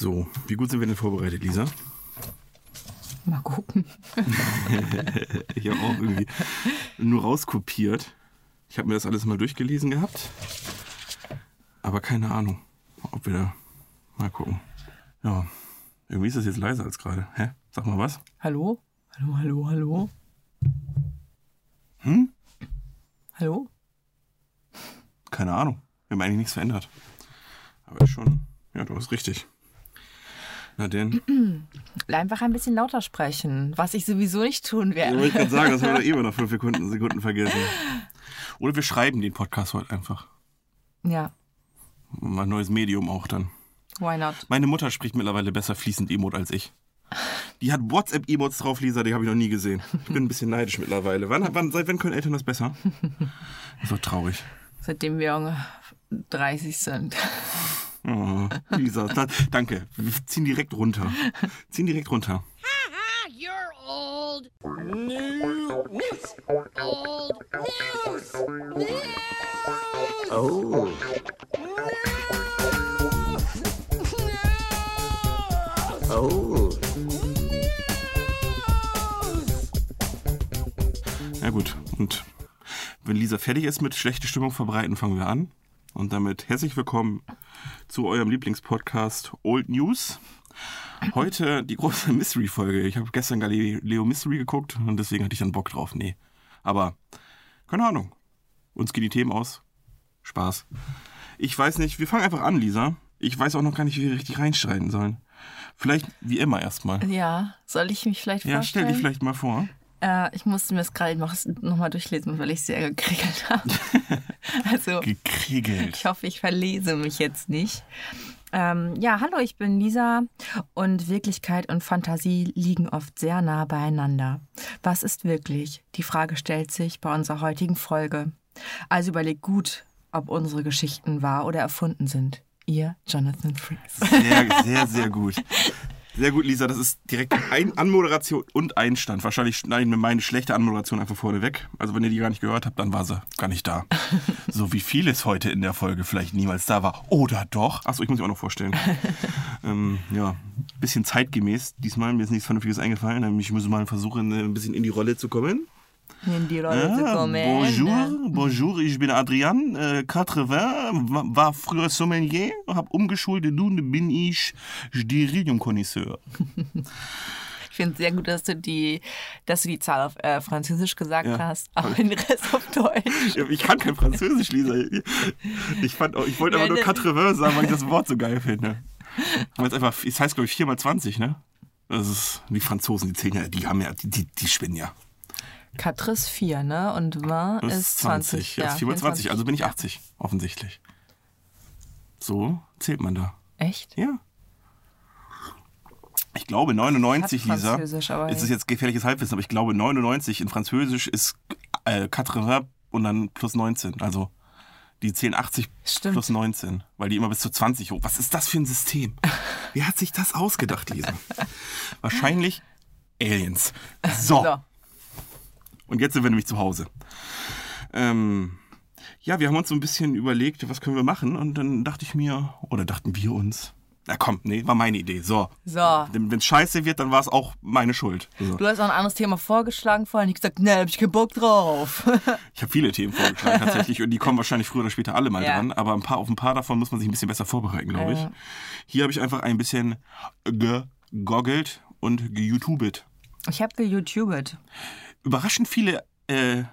So, wie gut sind wir denn vorbereitet, Lisa? Mal gucken. ich habe auch irgendwie nur rauskopiert. Ich habe mir das alles mal durchgelesen gehabt. Aber keine Ahnung, ob wir da mal gucken. Ja, irgendwie ist das jetzt leiser als gerade. Hä? Sag mal was. Hallo? Hallo, hallo, hallo? Hm? Hallo? Keine Ahnung. Wir haben eigentlich nichts verändert. Aber ist schon, ja, du hast richtig. Na denn. Einfach ein bisschen lauter sprechen, was ich sowieso nicht tun Ja, wollte werde. ich gerade sagen, das haben wir doch eh nach fünf Sekunden, Sekunden vergessen. Oder wir schreiben den Podcast heute einfach. Ja, Mal ein neues Medium auch dann. why not? Meine Mutter spricht mittlerweile besser fließend Emote als ich. Die hat WhatsApp-Emotes drauf, Lisa, die habe ich noch nie gesehen. Ich bin ein bisschen neidisch mittlerweile. Wann, wann, seit wann können Eltern das besser? Das ist doch traurig. Seitdem wir 30 sind. Oh, Lisa, da, danke. Wir ziehen direkt runter. Ziehen direkt runter. You're old. News. Old news. News. Oh. Oh. Ja gut, und wenn Lisa fertig ist mit schlechte Stimmung verbreiten, fangen wir an. Und damit herzlich willkommen zu eurem Lieblingspodcast Old News. Heute die große Mystery-Folge. Ich habe gestern Galileo Mystery geguckt und deswegen hatte ich dann Bock drauf. Nee. Aber, keine Ahnung. Uns gehen die Themen aus. Spaß. Ich weiß nicht, wir fangen einfach an, Lisa. Ich weiß auch noch gar nicht, wie wir richtig reinschreiten sollen. Vielleicht wie immer erstmal. Ja, soll ich mich vielleicht Ja, stell vorstellen? dich vielleicht mal vor. Äh, ich musste mir das gerade noch, noch mal durchlesen, weil ich sehr gekriegelt habe. also, Gekriegelt. ich hoffe, ich verlese mich jetzt nicht. Ähm, ja, hallo, ich bin Lisa und Wirklichkeit und Fantasie liegen oft sehr nah beieinander. Was ist wirklich? Die Frage stellt sich bei unserer heutigen Folge. Also überlegt gut, ob unsere Geschichten wahr oder erfunden sind. Ihr Jonathan Fries. Sehr, sehr, sehr gut. Sehr gut, Lisa. Das ist direkt ein Anmoderation und Einstand. Wahrscheinlich schneiden wir meine schlechte Anmoderation einfach vorne weg. Also wenn ihr die gar nicht gehört habt, dann war sie gar nicht da. So wie vieles heute in der Folge vielleicht niemals da war. Oder doch. Achso, ich muss mich auch noch vorstellen. ähm, ja, bisschen zeitgemäß. Diesmal mir ist nichts Vernünftiges eingefallen. Ich muss mal versuchen, ein bisschen in die Rolle zu kommen. In die Rolle zu Ah, kommen. bonjour, bonjour, ich bin Adrian, äh, 80, wa- war früher Sommelier, hab umgeschult, nun bin ich Sterilium-Konisseur. Ich finde es sehr gut, dass du die, dass du die Zahl auf äh, Französisch gesagt Ja. hast, aber den Rest auf Deutsch. Ich kann kein Französisch, Lisa. Ich, fand, auch- ich wollte aber Ja, nur ne- 80 sagen, weil ich das Wort so geil finde. Aber es, einfach, es heißt, glaube ich, 4 mal 20, ne? Das ist, die Franzosen, die zählen ja, die haben ja, die, die, die spinnen ja. Quatre ist 4, ne? Und Vin Das ist 20. Ja, das ist 4 mal 20, also bin ich 80, offensichtlich. So zählt man da. Echt? Ja. Ich glaube 99, Ich hab Lisa. Es ist jetzt gefährliches Halbwissen, aber ich glaube 99 in Französisch ist äh, 80 und dann plus 19. Also die zählen 80 Stimmt. plus 19, weil die immer bis zu 20 hoch. Was ist das für ein System? Wer hat sich das ausgedacht, Lisa? Wahrscheinlich Aliens. So. So. Und jetzt sind wir nämlich zu Hause. Ähm, ja, wir haben uns so ein bisschen überlegt, was können wir machen. Und dann dachte ich mir, oder dachten wir uns, na komm, nee, war meine Idee. So. So. Wenn es scheiße wird, dann war es auch meine Schuld. So. Du hast auch ein anderes Thema vorgeschlagen vorhin. Ich gesagt, ne, hab ich keinen Bock drauf. Ich habe viele Themen vorgeschlagen tatsächlich und die kommen wahrscheinlich früher oder später alle mal Ja. dran. Aber ein paar, auf ein paar davon muss man sich ein bisschen besser vorbereiten, glaube ich. Ja. Hier habe ich einfach ein bisschen gegoggelt und geyoutubet. Ich habe geYoutubet. Überraschend viele, äh,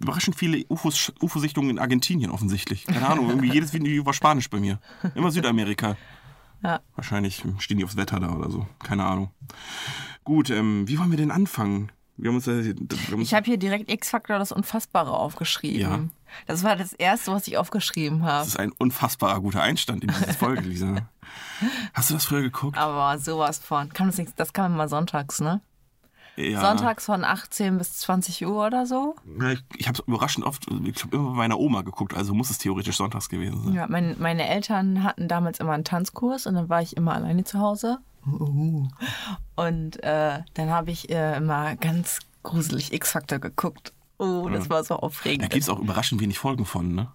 überraschend viele UFOs, UFO-Sichtungen in Argentinien offensichtlich. Keine Ahnung, irgendwie jedes Video war Spanisch bei mir. Immer Südamerika. Ja. Wahrscheinlich stehen die aufs Wetter da oder so. Keine Ahnung. Gut, ähm, wie wollen wir denn anfangen? Wir haben uns, wir haben uns Ich habe hier direkt X-Factor das Unfassbare aufgeschrieben. Ja. Das war das Erste, was ich aufgeschrieben habe. Das ist ein unfassbarer guter Einstand in diese Folge, Lisa. Hast du das früher geguckt? Aber sowas von. Kann das, nicht, das kann man mal sonntags, ne? Ja. Sonntags von 18 bis 20 Uhr oder so. Ja, ich ich habe es überraschend oft, ich habe immer bei meiner Oma geguckt, also muss es theoretisch sonntags gewesen sein. Ja, mein, meine Eltern hatten damals immer einen Tanzkurs und dann war ich immer alleine zu Hause. Und äh, dann habe ich äh, immer ganz gruselig X-Factor geguckt. Oh, das war so Da aufregend. gibt es auch überraschend wenig Folgen von, ne?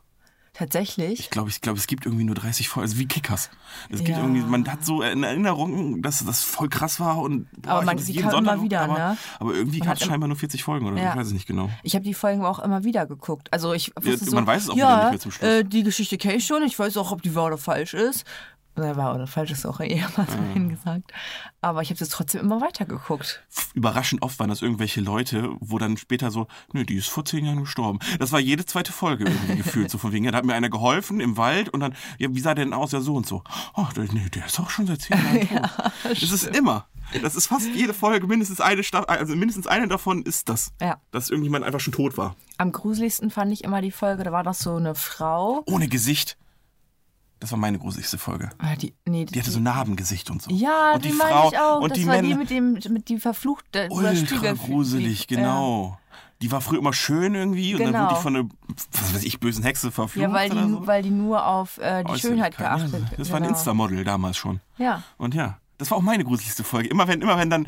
Tatsächlich? Ich glaube, ich glaube, es gibt irgendwie nur 30 Folgen, also wie Kickers. Es gibt Ja. irgendwie, man hat so in Erinnerung, dass das voll krass war und boah, Aber man- sie jeden kam Sonntag immer wieder, aber, ne? aber irgendwie gab hat es scheinbar nur 40 Folgen oder Ja. ich weiß es nicht genau. Ich habe die Folgen auch immer wieder geguckt. Also ich Ja, so, man weiß es auch wieder ja, nicht mehr zum Schluss. Äh, die Geschichte kenne ich schon. Ich weiß auch, ob die wahr oder falsch ist. Oder wahr oder falsch ist auch eher mal vorhin gesagt. Aber ich habe es trotzdem immer weitergeguckt. Überraschend oft waren das irgendwelche Leute, wo dann später so, nö, die ist vor zehn Jahren gestorben. Das war jede zweite Folge irgendwie gefühlt, so von wegen, ja, da hat mir einer geholfen im Wald und dann, ja, wie sah der denn aus? Ja, so und so. Ach, der, nee, der ist auch schon seit zehn Jahren tot. das ist immer. Das ist fast jede Folge, mindestens eine Staffel, also mindestens eine davon ist das. Ja. Dass irgendjemand einfach schon tot war. Am gruseligsten fand ich immer die Folge, da war das so eine Frau. Ohne Gesicht. Das war meine gruseligste Folge. Ah, Die, nee, Die hatte so Narbengesicht und so. Ja, und die, die Frau ich auch. und das die war Männer. die mit dem, mit die verfluchte Ultra gruselig, die- genau. Die war früher immer schön irgendwie und dann Genau. wurde die von einer, was weiß ich, bösen Hexe verflucht Ja, weil die, so. weil die nur auf äh, die Schönheit Äußerlichkeit, ja. geachtet Das war ein genau. Insta-Model damals schon. Ja. Und ja, das war auch meine gruseligste Folge. Immer wenn, immer wenn dann,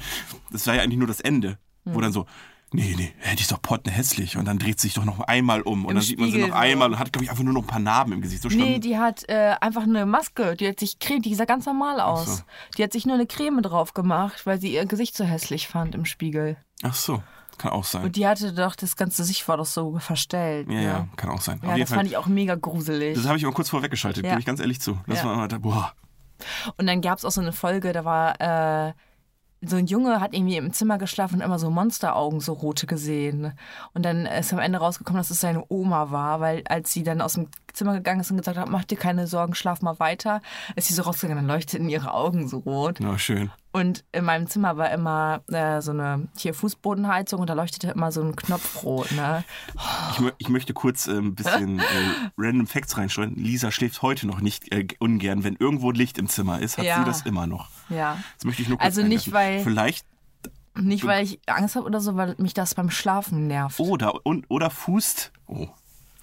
das war ja eigentlich nur das Ende, Hm. wo dann so, nee, nee, die ist doch potne hässlich. Und dann dreht sie sich doch noch einmal um und Im dann sieht man sie Spiegel noch so. einmal und hat, glaube ich, einfach nur noch ein paar Narben im Gesicht. So schlimm. Nee, die hat äh, einfach eine Maske. Die hat sich Creme, die sah ganz normal aus. so. Die hat sich nur eine Creme drauf gemacht, weil sie ihr Gesicht so hässlich fand im Spiegel. Ach so, kann auch sein. Und die hatte doch, das ganze Gesicht war doch so verstellt. Ja, ne? ja, kann auch sein. Ja, das fand ich auch mega gruselig. das habe ich auch kurz vorweggeschaltet, Ja. gebe ich ganz ehrlich zu. Das Ja. war immer, boah. Und dann gab es auch so eine Folge, da war äh, so ein Junge hat irgendwie im Zimmer geschlafen und immer so Monsteraugen, so rote gesehen. Und dann ist am Ende rausgekommen, dass es seine Oma war, weil als sie dann aus dem Zimmer gegangen ist und gesagt hat, mach dir keine Sorgen, schlaf mal weiter, ist sie so rausgegangen, dann leuchteten ihre Augen so rot. Ja, schön. Und in meinem Zimmer war immer äh, so eine hier Fußbodenheizung und da leuchtete immer so ein Knopf rot. Ne? Ich, ich möchte kurz äh, ein bisschen äh, Random Facts reinstreuen. Lisa schläft heute noch nicht äh, ungern. Wenn irgendwo Licht im Zimmer ist, hat Ja. sie das immer noch. Ja. Das möchte ich nur kurz Also nicht, weil- Vielleicht Nicht, weil ich Angst habe oder so, weil mich das beim Schlafen nervt. oder, und, oder fußt, oh,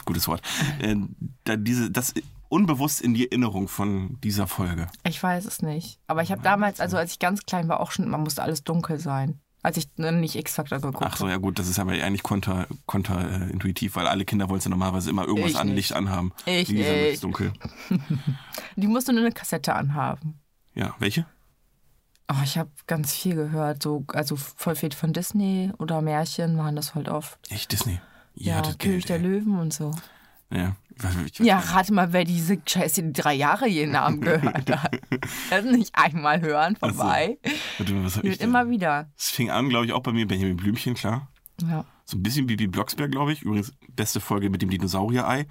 gutes Wort, äh, da diese, das unbewusst in die Erinnerung von dieser Folge. Ich weiß es nicht. Aber ich habe damals, also als ich ganz klein war, auch schon, man musste alles dunkel sein. Als ich ne, nicht X-Factor geguckt Ach so, ja gut, das ist aber eigentlich konter, konterintuitiv, weil alle Kinder wollen ja normalerweise immer irgendwas Ich an nicht. Licht anhaben. Ich Lisa nicht. dunkel. Die musste nur eine Kassette anhaben. Ja, welche? Oh, ich habe ganz viel gehört. So, also voll viel von Disney oder Märchen waren das halt oft. Echt Disney. Ja, hattet König der. Löwen und so. Ja, Ja, rate mal, wer diese scheiße die drei Jahre jeden Namen gehört hat. Das ist nicht einmal hören, vorbei. Warte mal, was hab ich denn? immer wieder. Es fing an, glaube ich, auch bei mir, Benjamin Blümchen, klar. Ja. So ein bisschen Bibi Blocksberg, glaube ich. Übrigens, beste Folge mit dem Dinosaurier-Ei.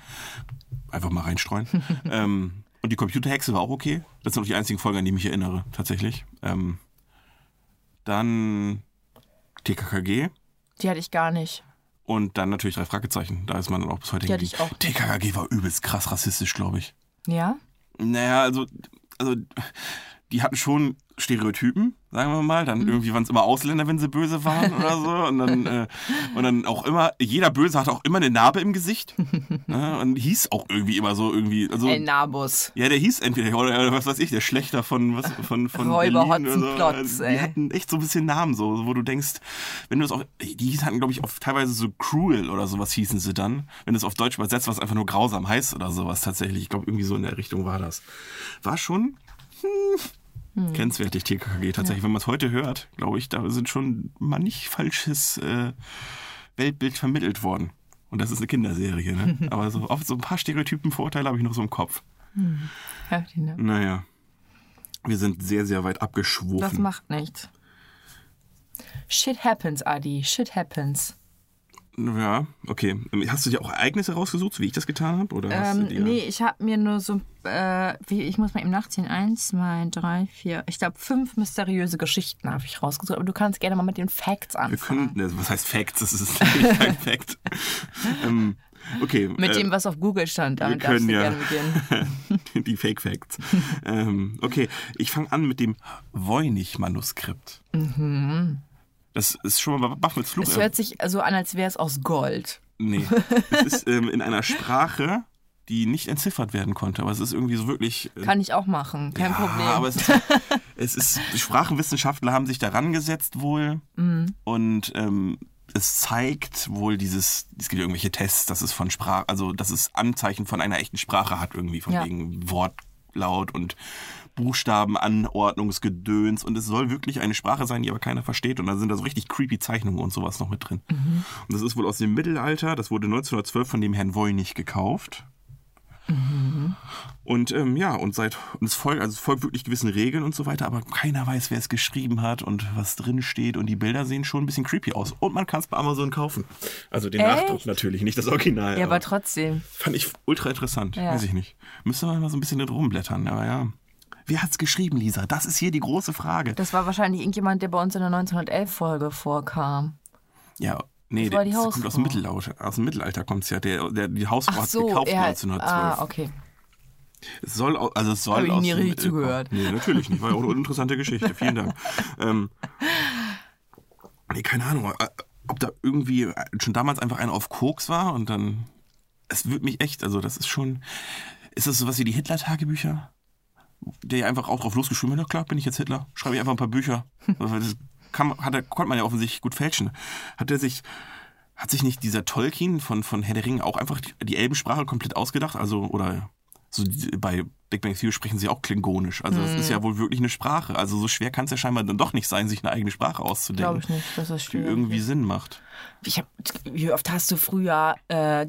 Einfach mal reinstreuen. ähm, und die Computerhexe war auch okay. Das sind auch die einzigen Folgen, an die ich mich erinnere, tatsächlich. Ähm, dann TKKG. Die hatte ich gar nicht. Und dann natürlich drei Fragezeichen. Da ist man dann auch bis heute hängen ich auch. TKKG war übelst krass rassistisch, glaube ich. Ja? Naja, also, also die hatten schon Stereotypen, sagen wir mal. Mhm. Dann irgendwie waren es immer Ausländer, wenn sie böse waren oder so. Und dann, äh, und dann auch immer, jeder Böse hatte auch immer eine Narbe im Gesicht. ja, und hieß auch irgendwie immer so irgendwie. Also, El Nabus. ja, der hieß entweder, oder was weiß ich, der Schlechter von, was, von, von Räuber oder so. Hotzenplotz, Die ey. hatten echt so ein bisschen Namen, so, wo du denkst, wenn du es auch, die hatten, glaube ich, auch teilweise so Cruel oder sowas hießen sie dann. Wenn du es auf Deutsch übersetzt, was einfach nur grausam heißt oder sowas tatsächlich. Ich glaube, irgendwie so in der Richtung war das. War schon hm, grenzwertig, TKKG tatsächlich. Wenn man es heute hört, glaube ich, da sind schon manch falsches äh, Weltbild vermittelt worden. Und das ist eine Kinderserie, ne? Aber so, oft so ein paar Stereotypen, Vorurteile habe ich noch so im Kopf. Heftig, ne? Naja. Wir sind sehr, sehr weit Das abgeschwofen. macht nichts. Shit happens, Adi. Shit happens. Ja, okay. Hast du dir auch Ereignisse rausgesucht, wie ich das getan habe? Oder Ähm, nee, ich habe mir nur so, äh, wie, ich muss mal eben nachziehen. Eins, zwei, drei, vier. Ich glaube, fünf mysteriöse Geschichten habe ich rausgesucht. Aber du kannst gerne mal mit den Facts Wir anfangen. können, ne, was heißt Facts? Das ist kein Fact. ähm, okay. mit äh, dem, was auf Google stand. wir Damit darfst können du ja die Fake Facts. ähm, okay, ich fange an mit dem Voynich-Manuskript. Das ist schon mal Buffels Flug. Es hört sich so an, als wäre es aus Gold. Nee. Es ist ähm, in einer Sprache, die nicht entziffert werden konnte. Aber es ist irgendwie so wirklich. äh, Kann ich auch machen. Kein ja, Problem. Aber es ist, es ist, Sprachenwissenschaftler haben sich daran gesetzt wohl. Mhm. Und ähm, es zeigt wohl dieses, es gibt irgendwelche Tests, dass es von Sprache, also dass es Anzeichen von einer echten Sprache hat, irgendwie von Ja. wegen Wortlaut und Buchstabenanordnungsgedöns und es soll wirklich eine Sprache sein, die aber keiner versteht und da sind da so richtig creepy Zeichnungen und sowas noch mit drin. Und das ist wohl aus dem Mittelalter, das wurde 1912 von dem Herrn Voynich gekauft. Und ähm, ja, und seit und es folgt, also es folgt wirklich gewissen Regeln und so weiter, aber keiner weiß, wer es geschrieben hat und was drin steht. Und die Bilder sehen schon ein bisschen creepy aus. Und man kann es bei Amazon kaufen. Also den Echt? Nachdruck natürlich, nicht das Original. Ja, aber trotzdem. fand ich ultra interessant. Ja. Weiß ich nicht. Müsste man mal so ein bisschen drin rumblättern, aber ja. Wer hat's geschrieben, Lisa? Das ist hier die große Frage. Das war wahrscheinlich irgendjemand, der bei uns in der 1911-Folge vorkam. ja, nee, Das war der, die das kommt aus dem. Mittelalter. Aus dem Mittelalter kommt's ja. Der, der, die Hausfrau hat's so, gekauft er, 1912. ah, okay. Es soll, also es soll Hab ich aus nie dem richtig zugehört. Nee, natürlich nicht. War ja auch eine interessante Geschichte. Vielen Dank. Ähm, nee, keine Ahnung, äh, ob da irgendwie schon damals einfach einer auf Koks war und dann. Es wird mich echt, also das ist schon. Ist das sowas wie die Hitler-Tagebücher? Der ja einfach auch drauf losgeschrieben hat, na klar, bin ich jetzt Hitler, schreibe ich einfach ein paar Bücher. Also Das kann, hat er, konnte man ja offensichtlich gut fälschen. Hat er sich. Hat sich nicht dieser Tolkien von, von Herr der Ringe auch einfach die, Elbensprache komplett ausgedacht? Also, oder so bei Big Bang Theory sprechen sie auch Klingonisch. Also das Mhm. ist ja wohl wirklich eine Sprache. Also so schwer kann es ja scheinbar dann doch nicht sein, sich eine eigene Sprache Glaube auszudenken, ich nicht, dass das die irgendwie Sinn macht. Ich hab, wie oft hast du früher äh,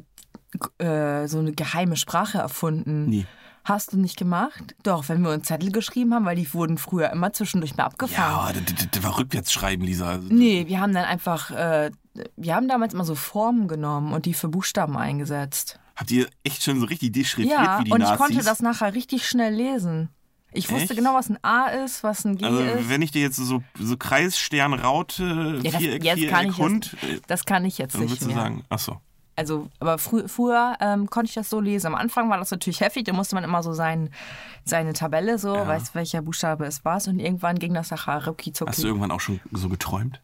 äh, so eine geheime Sprache erfunden? Nie. Hast du nicht gemacht? Doch, wenn wir uns Zettel geschrieben haben, weil die wurden früher immer zwischendurch mal Ja, abgefahren. aber das, das, das war rückwärts schreiben, Lisa. Also, Nee, wir haben dann einfach, äh, wir haben damals immer so Formen genommen und die für Buchstaben eingesetzt. Habt ihr echt schon so richtig dechiffriert Ja, wie die und Nazis? ich konnte das nachher richtig schnell lesen. Ich wusste Echt? genau, was ein A ist, was ein G Also ist. wenn ich dir jetzt so, so Kreis, Stern, Raute, Ja, das, Viereck, jetzt kann Viereck, ich Hund, jetzt, äh, das kann ich jetzt nicht mehr. sagen, ach so. Also, aber frü früher ähm, konnte ich das so lesen. Am Anfang war das natürlich heftig, da musste man immer so sein, seine Tabelle so, weiß welcher Buchstabe es war. Und irgendwann ging das nachher rucki Hast du zucki. irgendwann auch schon so geträumt?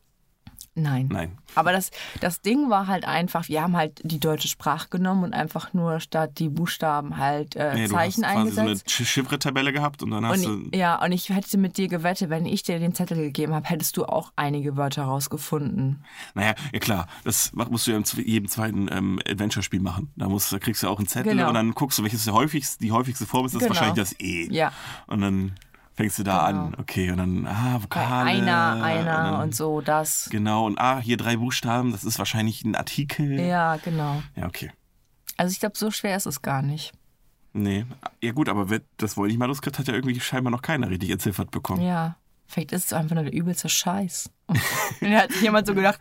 Nein. Nein. Aber das, das Ding war halt einfach, wir haben halt die deutsche Sprache genommen und einfach nur statt die Buchstaben halt äh, Nee, du Zeichen hast quasi so eine eingesetzt. Chiffre-Tabelle gehabt und dann hast und, du... ja, und ich hätte mit dir gewettet, wenn ich dir den Zettel gegeben habe, hättest du auch einige Wörter rausgefunden. Naja, ja klar, das musst du ja in jedem zweiten ähm, Adventure-Spiel machen. Da, musst, da kriegst du auch einen Zettel Genau. und dann guckst du, welches der häufigste, die häufigste Form ist, das ist Genau. wahrscheinlich das E. Ja. Und dann fängst du da Genau. an. Okay, und dann, ah, Vokale. einer, einer dann, und so, das. Genau, und ah, hier drei Buchstaben, das ist wahrscheinlich ein Artikel. Ja, genau. Ja, okay. Also ich glaube, so schwer ist es gar nicht. Nee. Ja gut, aber wer- das Wollnich-Manuskript hat ja irgendwie scheinbar noch keiner richtig entziffert bekommen. Ja, vielleicht ist es einfach nur der übelste Scheiß. Und dann hat sich jemand so gedacht,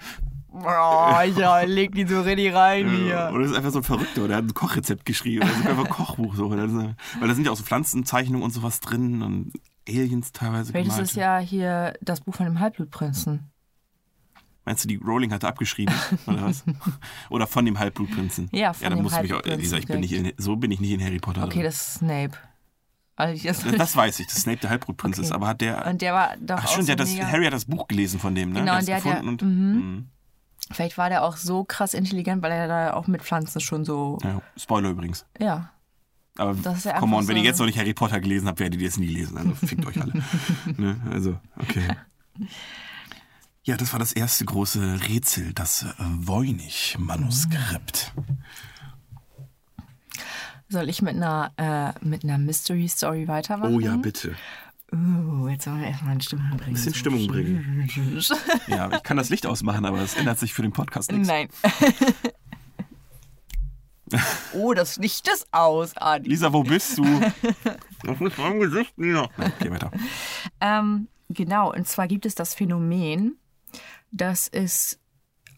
boah, ich leg die so richtig rein hier. Oder ist einfach so ein Verrückter, der hat ein Kochrezept geschrieben, also einfach ein Kochbuch. Oder so. Weil da sind ja auch so Pflanzenzeichnungen und sowas drin und Aliens teilweise Vielleicht ist es ja hier das Buch von dem Halbblutprinzen. Meinst du, die Rowling hatte abgeschrieben oder was? oder von dem Halbblutprinzen? Ja, von ja, dann dem du mich auch, Halbblutprinzen Lisa, ich bin nicht in, so bin ich nicht in Harry Potter. Okay, drin. das ist Snape. Also das, das, weiß ich, dass Snape der Halbblutprinz Okay. ist, aber hat der. und der war doch Ach stimmt, so der hat das, Harry hat das Buch gelesen von dem, ne? Genau, der der gefunden und. Mhm. Vielleicht war der auch so krass intelligent, weil er da auch mit Pflanzen schon so. Ja, Spoiler übrigens. Ja. Aber Das ist ja come on, wenn ihr jetzt noch nicht Harry Potter gelesen habt, werdet ihr es nie lesen. Also fickt euch alle. ne? Also, okay. Ja, das war das erste große Rätsel, das äh, Voynich-Manuskript. Soll ich mit einer, äh, mit einer Mystery Story weitermachen? Oh ja, bitte. Uh, jetzt sollen wir erstmal eine Stimmung bringen. Bisschen Stimmung bringen. Ja, ich kann das Licht ausmachen, aber es ändert sich für den Podcast nichts. Nein. oh, das Licht ist aus, Adi. Lisa, wo bist du? Was ist meinem Gesicht, Lisa? Nein, geh weiter. Ähm, genau, und zwar gibt es das Phänomen, dass es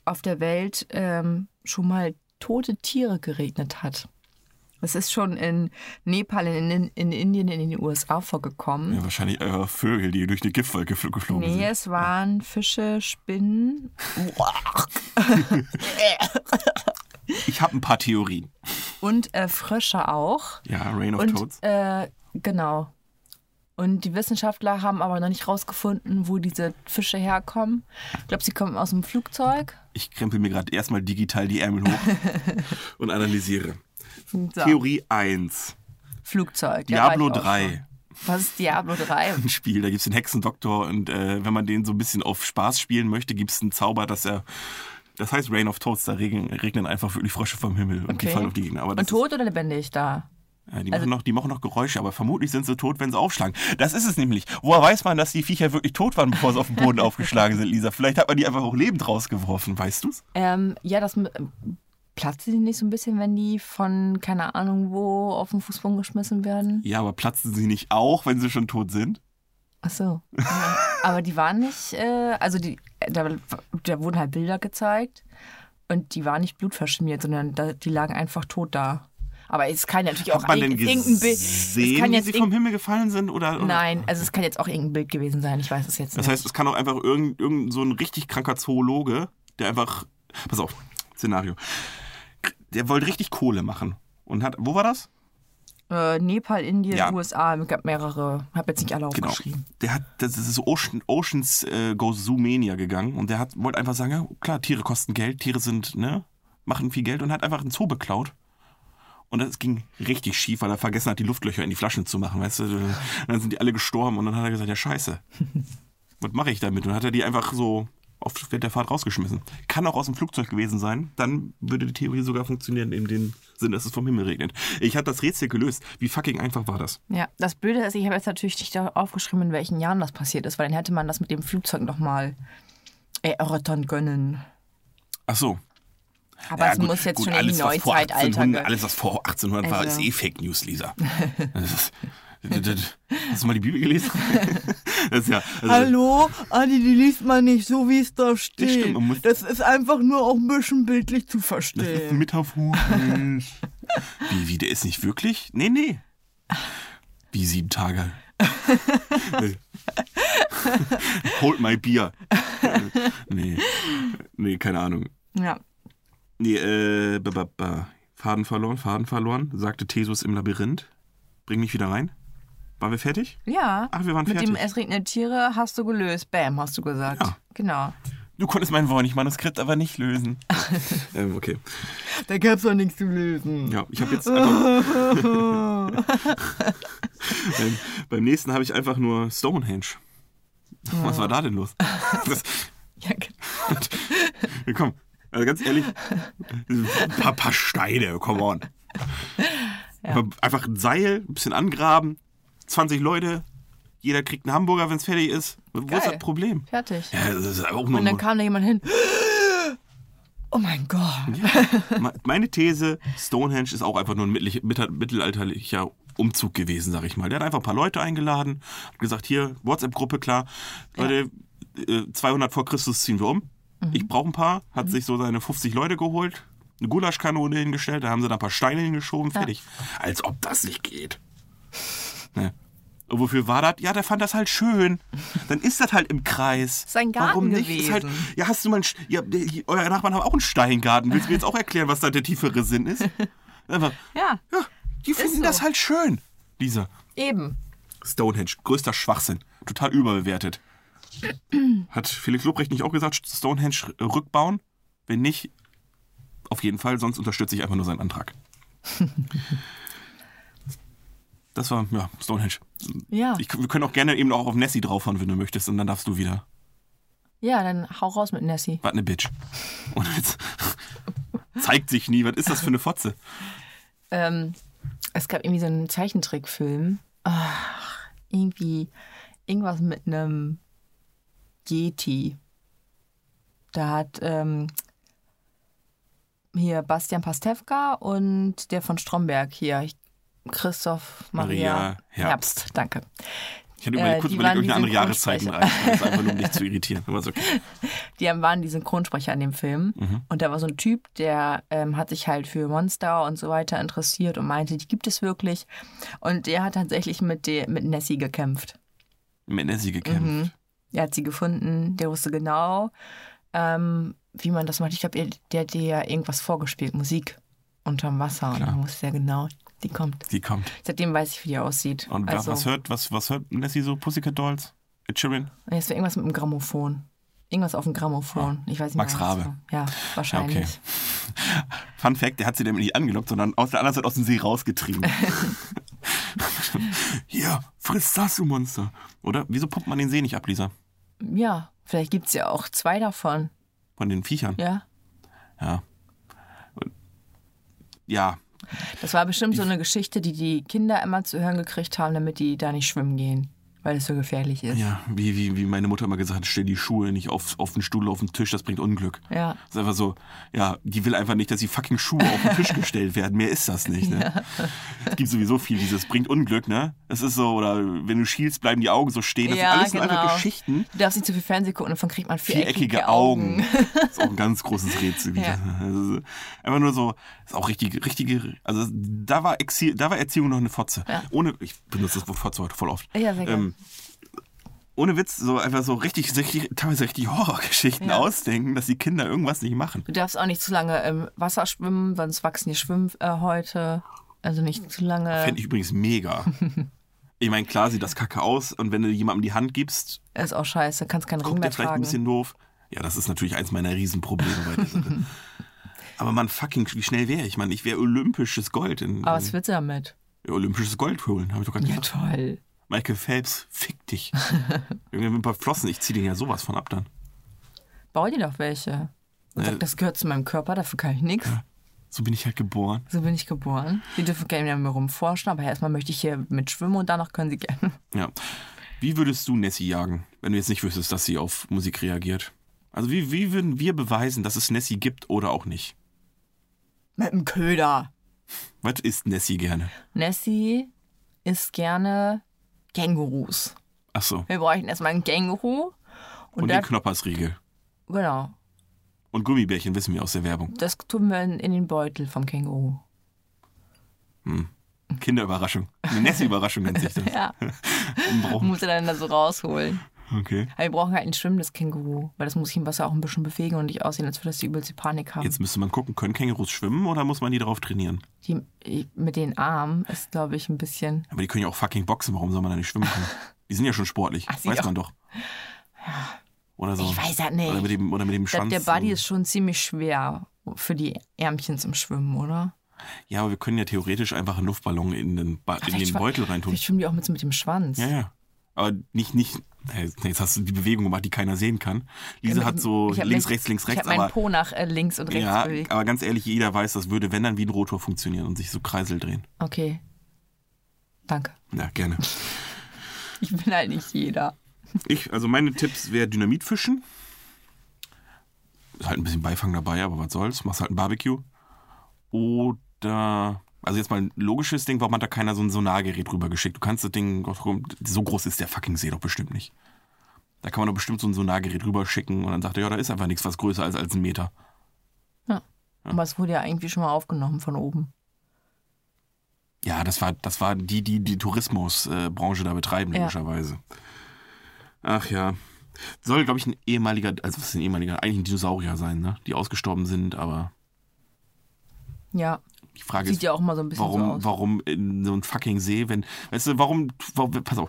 auf der Welt ähm, schon mal tote Tiere geregnet hat. Es ist schon in Nepal, in, in, in Indien, in den USA vorgekommen. Ja, wahrscheinlich äh, Vögel, die durch die Giftwolke gefl- geflogen Nee, sind. es waren Fische, Spinnen. Ich habe ein paar Theorien. Und äh, Frösche auch. Ja, Rain of Und Toads. äh, genau. Und die Wissenschaftler haben aber noch nicht rausgefunden, wo diese Fische herkommen. Ich glaube, sie kommen aus dem Flugzeug. Ich krempel mir gerade erstmal digital die Ärmel hoch und analysiere. So. Theorie 1. Flugzeug. Diablo ich auch 3. schon. Was ist Diablo 3? Ein Spiel, da gibt es den Hexendoktor und äh, wenn man den so ein bisschen auf Spaß spielen möchte, gibt es einen Zauber, dass er Das heißt Rain of Toads, da regnen, regnen einfach wirklich Frösche vom Himmel und die Okay. fallen auf die Gegner. Aber Und tot oder lebendig da? Ist, ja, die, also- machen noch, die machen noch Geräusche, aber vermutlich sind sie tot, wenn sie aufschlagen. Das ist es nämlich. Woher weiß man, dass die Viecher wirklich tot waren, bevor sie auf den Boden aufgeschlagen sind, Lisa? Vielleicht hat man die einfach auch lebend rausgeworfen, weißt du's? Ähm, ja, das m- platzt die nicht so ein bisschen, wenn die von keine Ahnung wo auf den Fußboden geschmissen werden? Ja, aber platzen sie nicht auch, wenn sie schon tot sind? Ach so. Aber die waren nicht, äh, also die, da, da wurden halt Bilder gezeigt und die waren nicht blutverschmiert, sondern da, die lagen einfach tot da. Aber es kann natürlich auch Hat man denn irgendein Bild. gesehen, es kann wie sie vom Himmel gefallen sind? Oder, oder? Nein, also es kann jetzt auch irgendein Bild gewesen sein. Ich weiß es jetzt Das nicht. heißt, es kann auch einfach irgend, irgend so ein richtig kranker Zoologe, der einfach, pass auf, Szenario, der wollte richtig Kohle machen. Und hat, wo war das? Äh, Nepal, Indien, Ja. USA, es gab mehrere. Habe jetzt nicht alle Genau. aufgeschrieben. Der hat, das ist Ocean, Oceans äh, Goes Zoomania gegangen und der hat, wollte einfach sagen, ja, klar, Tiere kosten Geld, Tiere sind, ne, machen viel Geld und hat einfach einen Zoo beklaut. Und das ging richtig schief, weil er vergessen hat, die Luftlöcher in die Flaschen zu machen, weißt du. Und dann sind die alle gestorben und dann hat er gesagt, ja scheiße, was mache ich damit? Und dann hat er die einfach so auf der Fahrt rausgeschmissen. Kann auch aus dem Flugzeug gewesen sein. Dann würde die Theorie sogar funktionieren, in dem Sinn, dass es vom Himmel regnet. Ich hatte das Rätsel gelöst. Wie fucking einfach war das? Ja, das Blöde ist, ich habe jetzt natürlich nicht aufgeschrieben, in welchen Jahren das passiert ist, weil dann hätte man das mit dem Flugzeug nochmal erörtern können. Ach so. Aber Ja, es gut, muss jetzt gut, schon in die Neuzeitalter 1800, gehören. alles, was vor 1800 war, Also- ist eh Fake News, Lisa. Das das, das, hast du mal die Bibel gelesen? Das ja, also, Hallo, Adi, die liest man nicht so, wie es da steht. stimmt, man muss- das ist einfach nur auch ein bisschen bildlich zu Das ist verstehen. metaphorisch. Wie, wie, der ist nicht wirklich? Nee, nee. Wie sieben Tage. Hold my Bier. Nee. Nee, keine Ahnung. Ja. Nee, äh, ba, ba, ba. Faden verloren, Faden verloren, sagte Thesus im Labyrinth. Bring mich wieder rein. Waren wir fertig? Ja. Ach, wir waren Mit fertig. dem Es regnet Tiere hast du gelöst. Bam, hast du gesagt. Ja. Genau. Du konntest mein Wollnich-Manuskript aber nicht lösen. ähm, okay. Da gab's doch nichts zu lösen. Ja, ich habe jetzt einfach. beim, nächsten habe ich einfach nur Stonehenge. Was war da denn los? Das, Ja, ge- komm, also ganz ehrlich, ein paar, paar Steine, come on. Einfach ein Seil, ein bisschen angraben, 20 Leute, jeder kriegt einen Hamburger, wenn es fertig ist. Wo ist Geil. das Problem? fertig. Ja, das Und dann kam da jemand hin. Oh mein Gott. Me- Meine These, Stonehenge ist auch einfach nur ein mittelalterlicher Umzug gewesen, sag ich mal. Der hat einfach ein paar Leute eingeladen, hat gesagt, hier, WhatsApp-Gruppe, klar, Leute, äh, 200 vor Christus ziehen wir um. Ich brauche ein paar, hat sich so seine 50 Leute geholt, eine Gulaschkanone hingestellt, da haben sie da ein paar Steine hingeschoben, fertig. Als ob das nicht geht. Ne? Und wofür war das? Ja, der fand das halt schön. Dann ist das halt im Kreis. Sein Garten Warum nicht? Ist halt, gewesen. ja, hast du mal einen, ja, euer Nachbarn haben auch einen Steingarten. Willst du mir jetzt auch erklären, was da der tiefere Sinn ist? Einfach, Ja, ja, die finden so. das halt schön. Lisa, eben. Stonehenge, größter Schwachsinn. Total überbewertet. Hat Felix Lobrecht nicht auch gesagt, Stonehenge rückbauen? Wenn nicht, auf jeden Fall, sonst unterstütze ich einfach nur seinen Antrag. Das war, ja, Stonehenge. Ja. Ich, wir können auch gerne eben auch auf Nessie draufhauen, wenn du möchtest, und dann darfst du wieder. Ja, dann hau raus mit Nessie. Was eine Bitch. Und jetzt zeigt sich nie, was ist das für eine Fotze? Ähm, es gab irgendwie so einen Zeichentrickfilm. Ach, irgendwie irgendwas mit einem Yeti. Da hat ähm, hier Bastian Pastewka und der von Stromberg hier, ich- Christoph Maria, Maria Herbst. Danke. Ich hatte Äh, überlegt, kurz die überlegt, irgendeine die andere Jahreszeiten rein. Das einfach nur, um dich zu irritieren. Aber ist okay. Die waren die Synchronsprecher in dem Film. Und da war so ein Typ, der ähm, hat sich halt für Monster und so weiter interessiert und meinte, die gibt es wirklich. Und der hat tatsächlich mit, der, mit Nessie gekämpft. Mit Nessie gekämpft. Er hat sie gefunden, der wusste genau, ähm, wie man das macht. Ich glaube, der hat dir ja irgendwas vorgespielt, Musik unterm Wasser. Und Klar. dann wusste er genau, die kommt. Die kommt. Seitdem weiß ich, wie die aussieht. Und also, was hört, was, was hört Nessie so? Pussycat Dolls? Ed Sheeran? Es war irgendwas mit dem Grammophon. Irgendwas auf dem Grammophon. Ich weiß nicht Max mehr, Rabe. war. Ja, wahrscheinlich. okay. Fun Fact, der hat sie nämlich nicht angelockt, sondern aus der anderen Seite aus dem See rausgetrieben. Hier, friss das, du Monster. Oder? Wieso pumpt man den See nicht ab, Lisa? Ja, vielleicht gibt es ja auch zwei davon. Von den Viechern. Ja, Ja. Ja, Das war bestimmt so eine Geschichte, die die Kinder immer zu hören gekriegt haben, damit die da nicht schwimmen gehen, weil es so gefährlich ist. ja, wie, wie, wie meine Mutter immer gesagt hat, stell die Schuhe nicht auf, auf den Stuhl, auf den Tisch, das bringt Unglück. Ja. Das ist einfach so, ja, die will einfach nicht, dass die fucking Schuhe auf den Tisch gestellt werden. Mehr ist das nicht, ne? Es gibt sowieso viel dieses, bringt Unglück, ne? Es ist so, oder wenn du schielst, bleiben die Augen so stehen. Das Ja, sind alles nur einfach genau. Geschichten. Du darfst nicht zu viel Fernsehen gucken, davon kriegt man viereckige, Viereckige Augen. Augen. Das ist auch ein ganz großes Rätsel wieder. Ja. Einfach nur so, ist auch richtig, richtige, also da war, Exi da war Erziehung noch eine Fotze. Ja. Ohne, ich benutze das Wort Fotze heute voll oft. Ja, sehr. Ähm, ohne Witz, so einfach so richtig, richtig teilweise richtig Horrorgeschichten Ja. ausdenken, dass die Kinder irgendwas nicht machen. Du darfst auch nicht zu lange im Wasser schwimmen, sonst wachsen die Schwimmhäute. Also nicht zu lange. Fände ich übrigens mega. ich meine, klar sieht das kacke aus und wenn du jemandem die Hand gibst, Ist auch scheiße, kannst keinen Ring guckt mehr der vielleicht ein bisschen doof. Ja, das ist natürlich eins meiner Riesenprobleme bei der Sache. Aber man, fucking, wie schnell wäre ich? Man, ich wäre olympisches Gold in, Aber was willst du damit? olympisches Gold holen, habe ich doch gerade Ja, gesagt. toll. Michael Phelps, fick dich. Irgendwie mit ein paar Flossen, ich zieh den ja sowas von ab dann. Bau dir doch welche. Und Äh. sag, das gehört zu meinem Körper, dafür kann ich nichts. So bin ich halt geboren. So bin ich geboren. Die dürfen gerne mit mir rumforschen, aber erstmal möchte ich hier mitschwimmen und danach können sie gerne. Ja. Wie würdest du Nessie jagen, wenn du jetzt nicht wüsstest, dass sie auf Musik reagiert? Also wie, wie würden wir beweisen, dass es Nessie gibt oder auch nicht? Mit einem Köder. Was isst Nessie gerne? Nessie isst gerne Kängurus. Ach so. Wir bräuchten erstmal einen Känguru. Und, Und den Knoppersriegel. genau, Und Gummibärchen wissen wir aus der Werbung. das tun wir in, in den Beutel vom Känguru. Kinderüberraschung. Eine Nessie-Überraschung nennt sich das. Ja, muss er dann da so rausholen. Okay. Aber wir brauchen halt ein schwimmendes Känguru, weil das muss sich im Wasser auch ein bisschen bewegen und nicht aussehen, als würde das die übelste Panik haben. Jetzt müsste man gucken, können Kängurus schwimmen oder muss man die darauf trainieren? Die, mit den Armen ist, glaube ich, ein bisschen. Aber die können ja auch fucking boxen, warum soll man da nicht schwimmen können? Die sind ja schon sportlich, Ach, weiß auch. man doch. Oder so. Ich weiß das nicht. Oder mit dem, oder mit dem Schwanz. der so. ist schon ziemlich schwer für die Ärmchen zum Schwimmen, oder? Ja, aber wir können ja theoretisch einfach einen Luftballon in den, ba in Vielleicht den Beutel reintun. Vielleicht schwimmen die auch mit, mit dem Schwanz. Ja, ja. Aber nicht, nicht, jetzt hast du die Bewegung gemacht, die keiner sehen kann. Lisa Ich- hat so ich links, rechts, links, Ich rechts, habe meinen Po nach äh, links und rechts ja, bewegt. aber ganz ehrlich, jeder weiß, das würde, wenn dann wie ein Rotor funktionieren und sich so Kreisel drehen. Okay. Danke. Ja, gerne. Ich bin halt nicht jeder. Ich, also meine Tipps wäre Dynamitfischen. Ist halt ein bisschen Beifang dabei, aber was soll's. Machst halt ein Barbecue. Oder, also jetzt mal ein logisches Ding, warum hat da keiner so ein Sonargerät rübergeschickt? Du kannst das Ding, so groß ist der fucking See doch bestimmt nicht. Da kann man doch bestimmt so ein Sonargerät rüberschicken und dann sagt er, ja, da ist einfach nichts, was größer ist als ein Meter. Ja. Aber es wurde ja irgendwie schon mal aufgenommen von oben. Ja, das war, das war die, die die Tourismusbranche da betreiben, Ja. logischerweise. Ach ja. Soll, glaube ich, ein ehemaliger, also was ist ein ehemaliger, eigentlich ein Dinosaurier sein, ne? Die ausgestorben sind, aber Ja. Die Frage Sieht ist, ja auch mal so ein bisschen warum, so aus. warum in so einem fucking See, wenn, weißt du, warum, warum pass auf,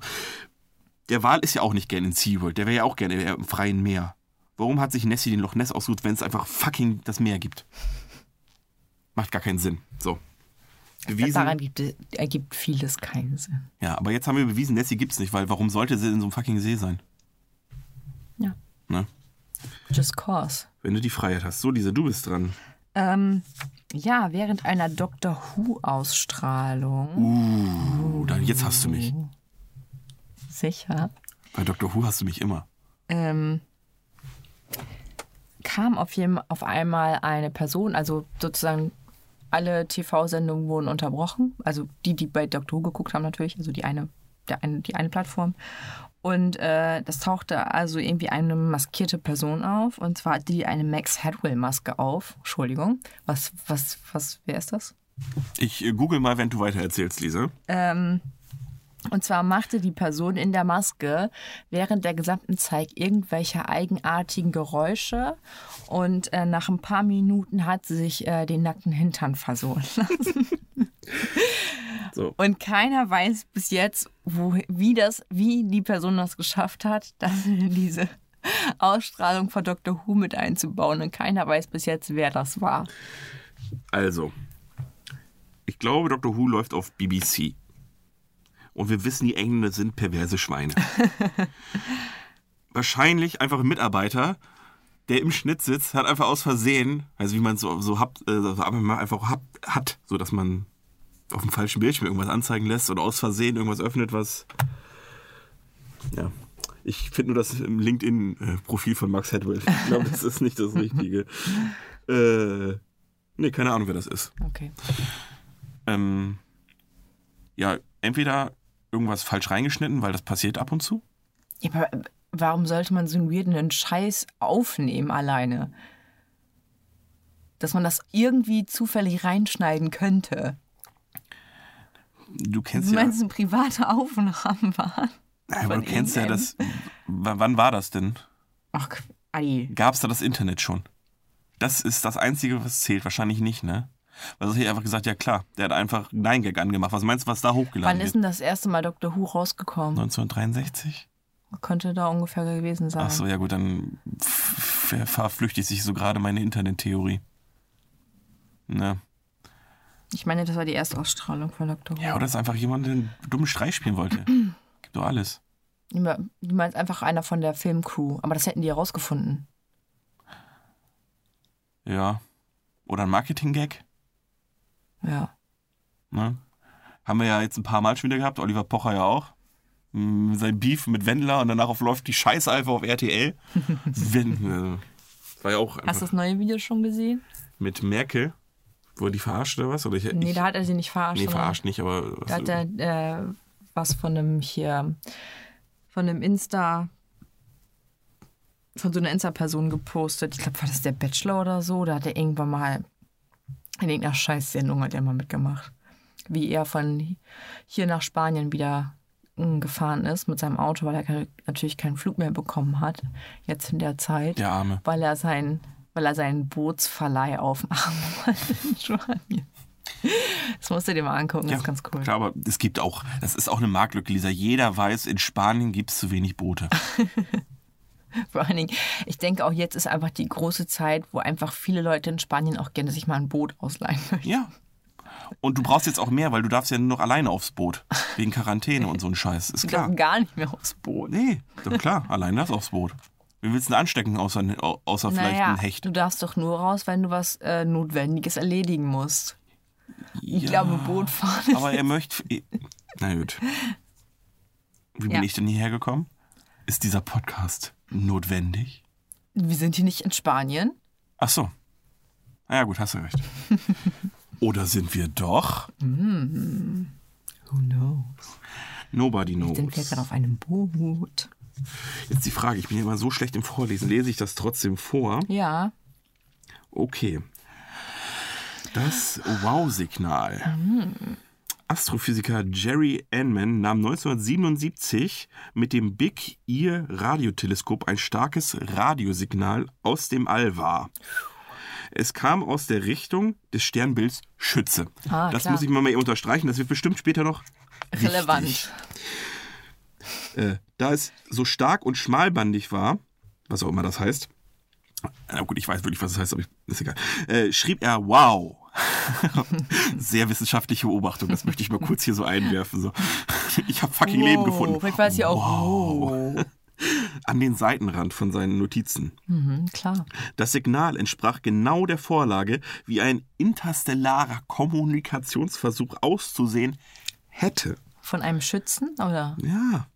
der Wal ist ja auch nicht gerne in SeaWorld, der wäre ja auch gerne im freien Meer. Warum hat sich Nessie den Loch Ness ausgesucht, wenn es einfach fucking das Meer gibt? Macht gar keinen Sinn. So. Bewiesen. Daran gibt, es- ergibt vieles keinen Sinn. Ja, aber jetzt haben wir bewiesen, Nessie gibt's nicht, weil warum sollte sie in so einem fucking See sein? Ja. Ne? Just cause. Wenn du die Freiheit hast. So, Lisa, du bist dran. Ähm, ja, während einer Doctor Who-Ausstrahlung. Uh, da, jetzt hast du mich. Sicher. Bei Dr. Who hast du mich immer. ähm, kam auf, jeden, auf einmal eine Person, also sozusagen alle TV-Sendungen wurden unterbrochen. Also die, die bei Doctor Who geguckt haben natürlich, also die eine, der eine, die eine Plattform. Und äh, das tauchte also irgendwie eine maskierte Person auf. Und zwar hatte die eine Max Hadwell-Maske auf. Entschuldigung. Was, was, was, wer ist das? Ich äh, google mal, wenn du weiter erzählst, Lisa. Ähm, und zwar machte die Person in der Maske während der gesamten Zeit irgendwelche eigenartigen Geräusche und äh, nach ein paar Minuten hat sie sich äh, den nackten Hintern versohlen lassen. So. Und keiner weiß bis jetzt, wo, wie, das, wie die Person das geschafft hat, das in diese Ausstrahlung von Dr. Who mit einzubauen. Und keiner weiß bis jetzt, wer das war. Also, ich glaube, Dr. Who läuft auf BBC. Und wir wissen, die Engländer sind perverse Schweine. Wahrscheinlich einfach ein Mitarbeiter der im Schnitt sitzt, hat einfach aus Versehen, also wie man so, so hat, äh, so einfach hat, hat, so dass man auf dem falschen Bildschirm irgendwas anzeigen lässt oder aus Versehen irgendwas öffnet, was. Ja. Ich finde nur das im LinkedIn-Profil von Max Hedwell. Ich glaube, das ist nicht das Richtige. äh, nee, keine Ahnung, wer das ist. Okay. Ähm, ja, entweder irgendwas falsch reingeschnitten, weil das passiert ab und zu. Ja, aber warum sollte man so einen weirden Scheiß aufnehmen alleine? Dass man das irgendwie zufällig reinschneiden könnte. Du kennst Du ja. meinst, es private Aufnahmen waren? Ja, aber du kennst ja irgendeinem- das. Wann war das denn? Ach, Adi. Gab es da das Internet schon? Das ist das Einzige, was zählt. Wahrscheinlich nicht, ne? Weil ich einfach gesagt, ja klar, der hat einfach Nein Gag angemacht. Was meinst du, was da hochgeladen Wann ist wird? denn das erste Mal Dr. Who rausgekommen? 1963? Könnte da ungefähr gewesen sein. Ach so, ja gut, dann verflüchtigt sich so gerade meine Internettheorie. Ne? Ich meine, das war die erste Ausstrahlung von Dr. Who. Ja, oder ist einfach jemand, der einen dummen Streich spielen wollte. Gibt doch alles. Du meinst einfach einer von der Filmcrew. Aber das hätten die ja rausgefunden. Ja. Oder ein Marketing-Gag. Ja. Ne? Haben wir ja jetzt ein paar Mal schon wieder gehabt, Oliver Pocher ja auch. Mm, Sein Beef mit Wendler und danach auf läuft die Scheiße einfach auf RTL. Wenn, äh, war ja auch Hast du das neue Video schon gesehen? mit Merkel. Wurde die verarscht oder was? Oder ich, Nee, ich, da hat er sie nicht verarscht. nee, verarscht nicht, aber was, Da hat er äh, was von einem hier, von einem Insta, von so einer Insta-Person gepostet. Ich glaube, war das der Bachelor oder so? Da hat er irgendwann mal in irgendeiner Scheißsendung hat er mal mitgemacht. Wie er von hier nach Spanien wieder mm, gefahren ist mit seinem Auto, weil er natürlich keinen Flug mehr bekommen hat, jetzt in der Zeit, der Arme. weil er sein, weil er seinen Bootsverleih aufmachen wollte in Spanien. Das musst du dir mal angucken, das ist ganz cool. Klar, aber es gibt auch, das ist auch eine Marktlücke, Lisa. Jeder weiß, in Spanien gibt es zu wenig Boote. Vor allen Dingen, ich denke auch jetzt ist einfach die große Zeit, wo einfach viele Leute in Spanien auch gerne sich mal ein Boot ausleihen möchten. Ja. Und du brauchst jetzt auch mehr, weil du darfst ja nur noch alleine aufs Boot. Wegen Quarantäne und so ein Scheiß. Ist klar. dürfen gar nicht mehr aufs Boot. Nee, doch klar, allein das aufs Boot. Wie willst du denn anstecken, außer, außer vielleicht Naja, ein Hecht? du darfst doch nur raus, wenn du was äh, Notwendiges erledigen musst. Ich Ja, glaube, Boot fahren ist Aber er möchte. Na gut. Wie bin Ja. ich denn hierher gekommen? Ist dieser Podcast notwendig? Wir sind hier nicht in Spanien. Ach so. Na ja, gut, hast du recht. Oder sind wir doch? Who knows? Nobody knows. Sind wir gerade auf einem Boot? Jetzt die Frage, ich bin ja immer so schlecht im Vorlesen. Lese ich das trotzdem vor? Ja. Okay. Das Wow-Signal. Astrophysiker Jerry Anman nahm 1977 mit dem Big Ear Radioteleskop ein starkes Radiosignal aus dem All wahr. Es kam aus der Richtung des Sternbilds Schütze. Ah, das klar. muss ich mal hier unterstreichen, das wird bestimmt später noch Relevant. Äh, da es so stark und schmalbandig war, was auch immer das heißt, na gut, ich weiß wirklich, was das heißt, aber ist egal, äh, schrieb er Wow. Sehr wissenschaftliche Beobachtung, das möchte ich mal kurz hier so einwerfen. So. Ich habe fucking Leben gefunden. Vielleicht weiß ich auch. Wow. An den Seitenrand von seinen Notizen. Mhm, klar. Das Signal entsprach genau der Vorlage, wie ein interstellarer Kommunikationsversuch auszusehen hätte. Von einem Schützen, oder? Ja.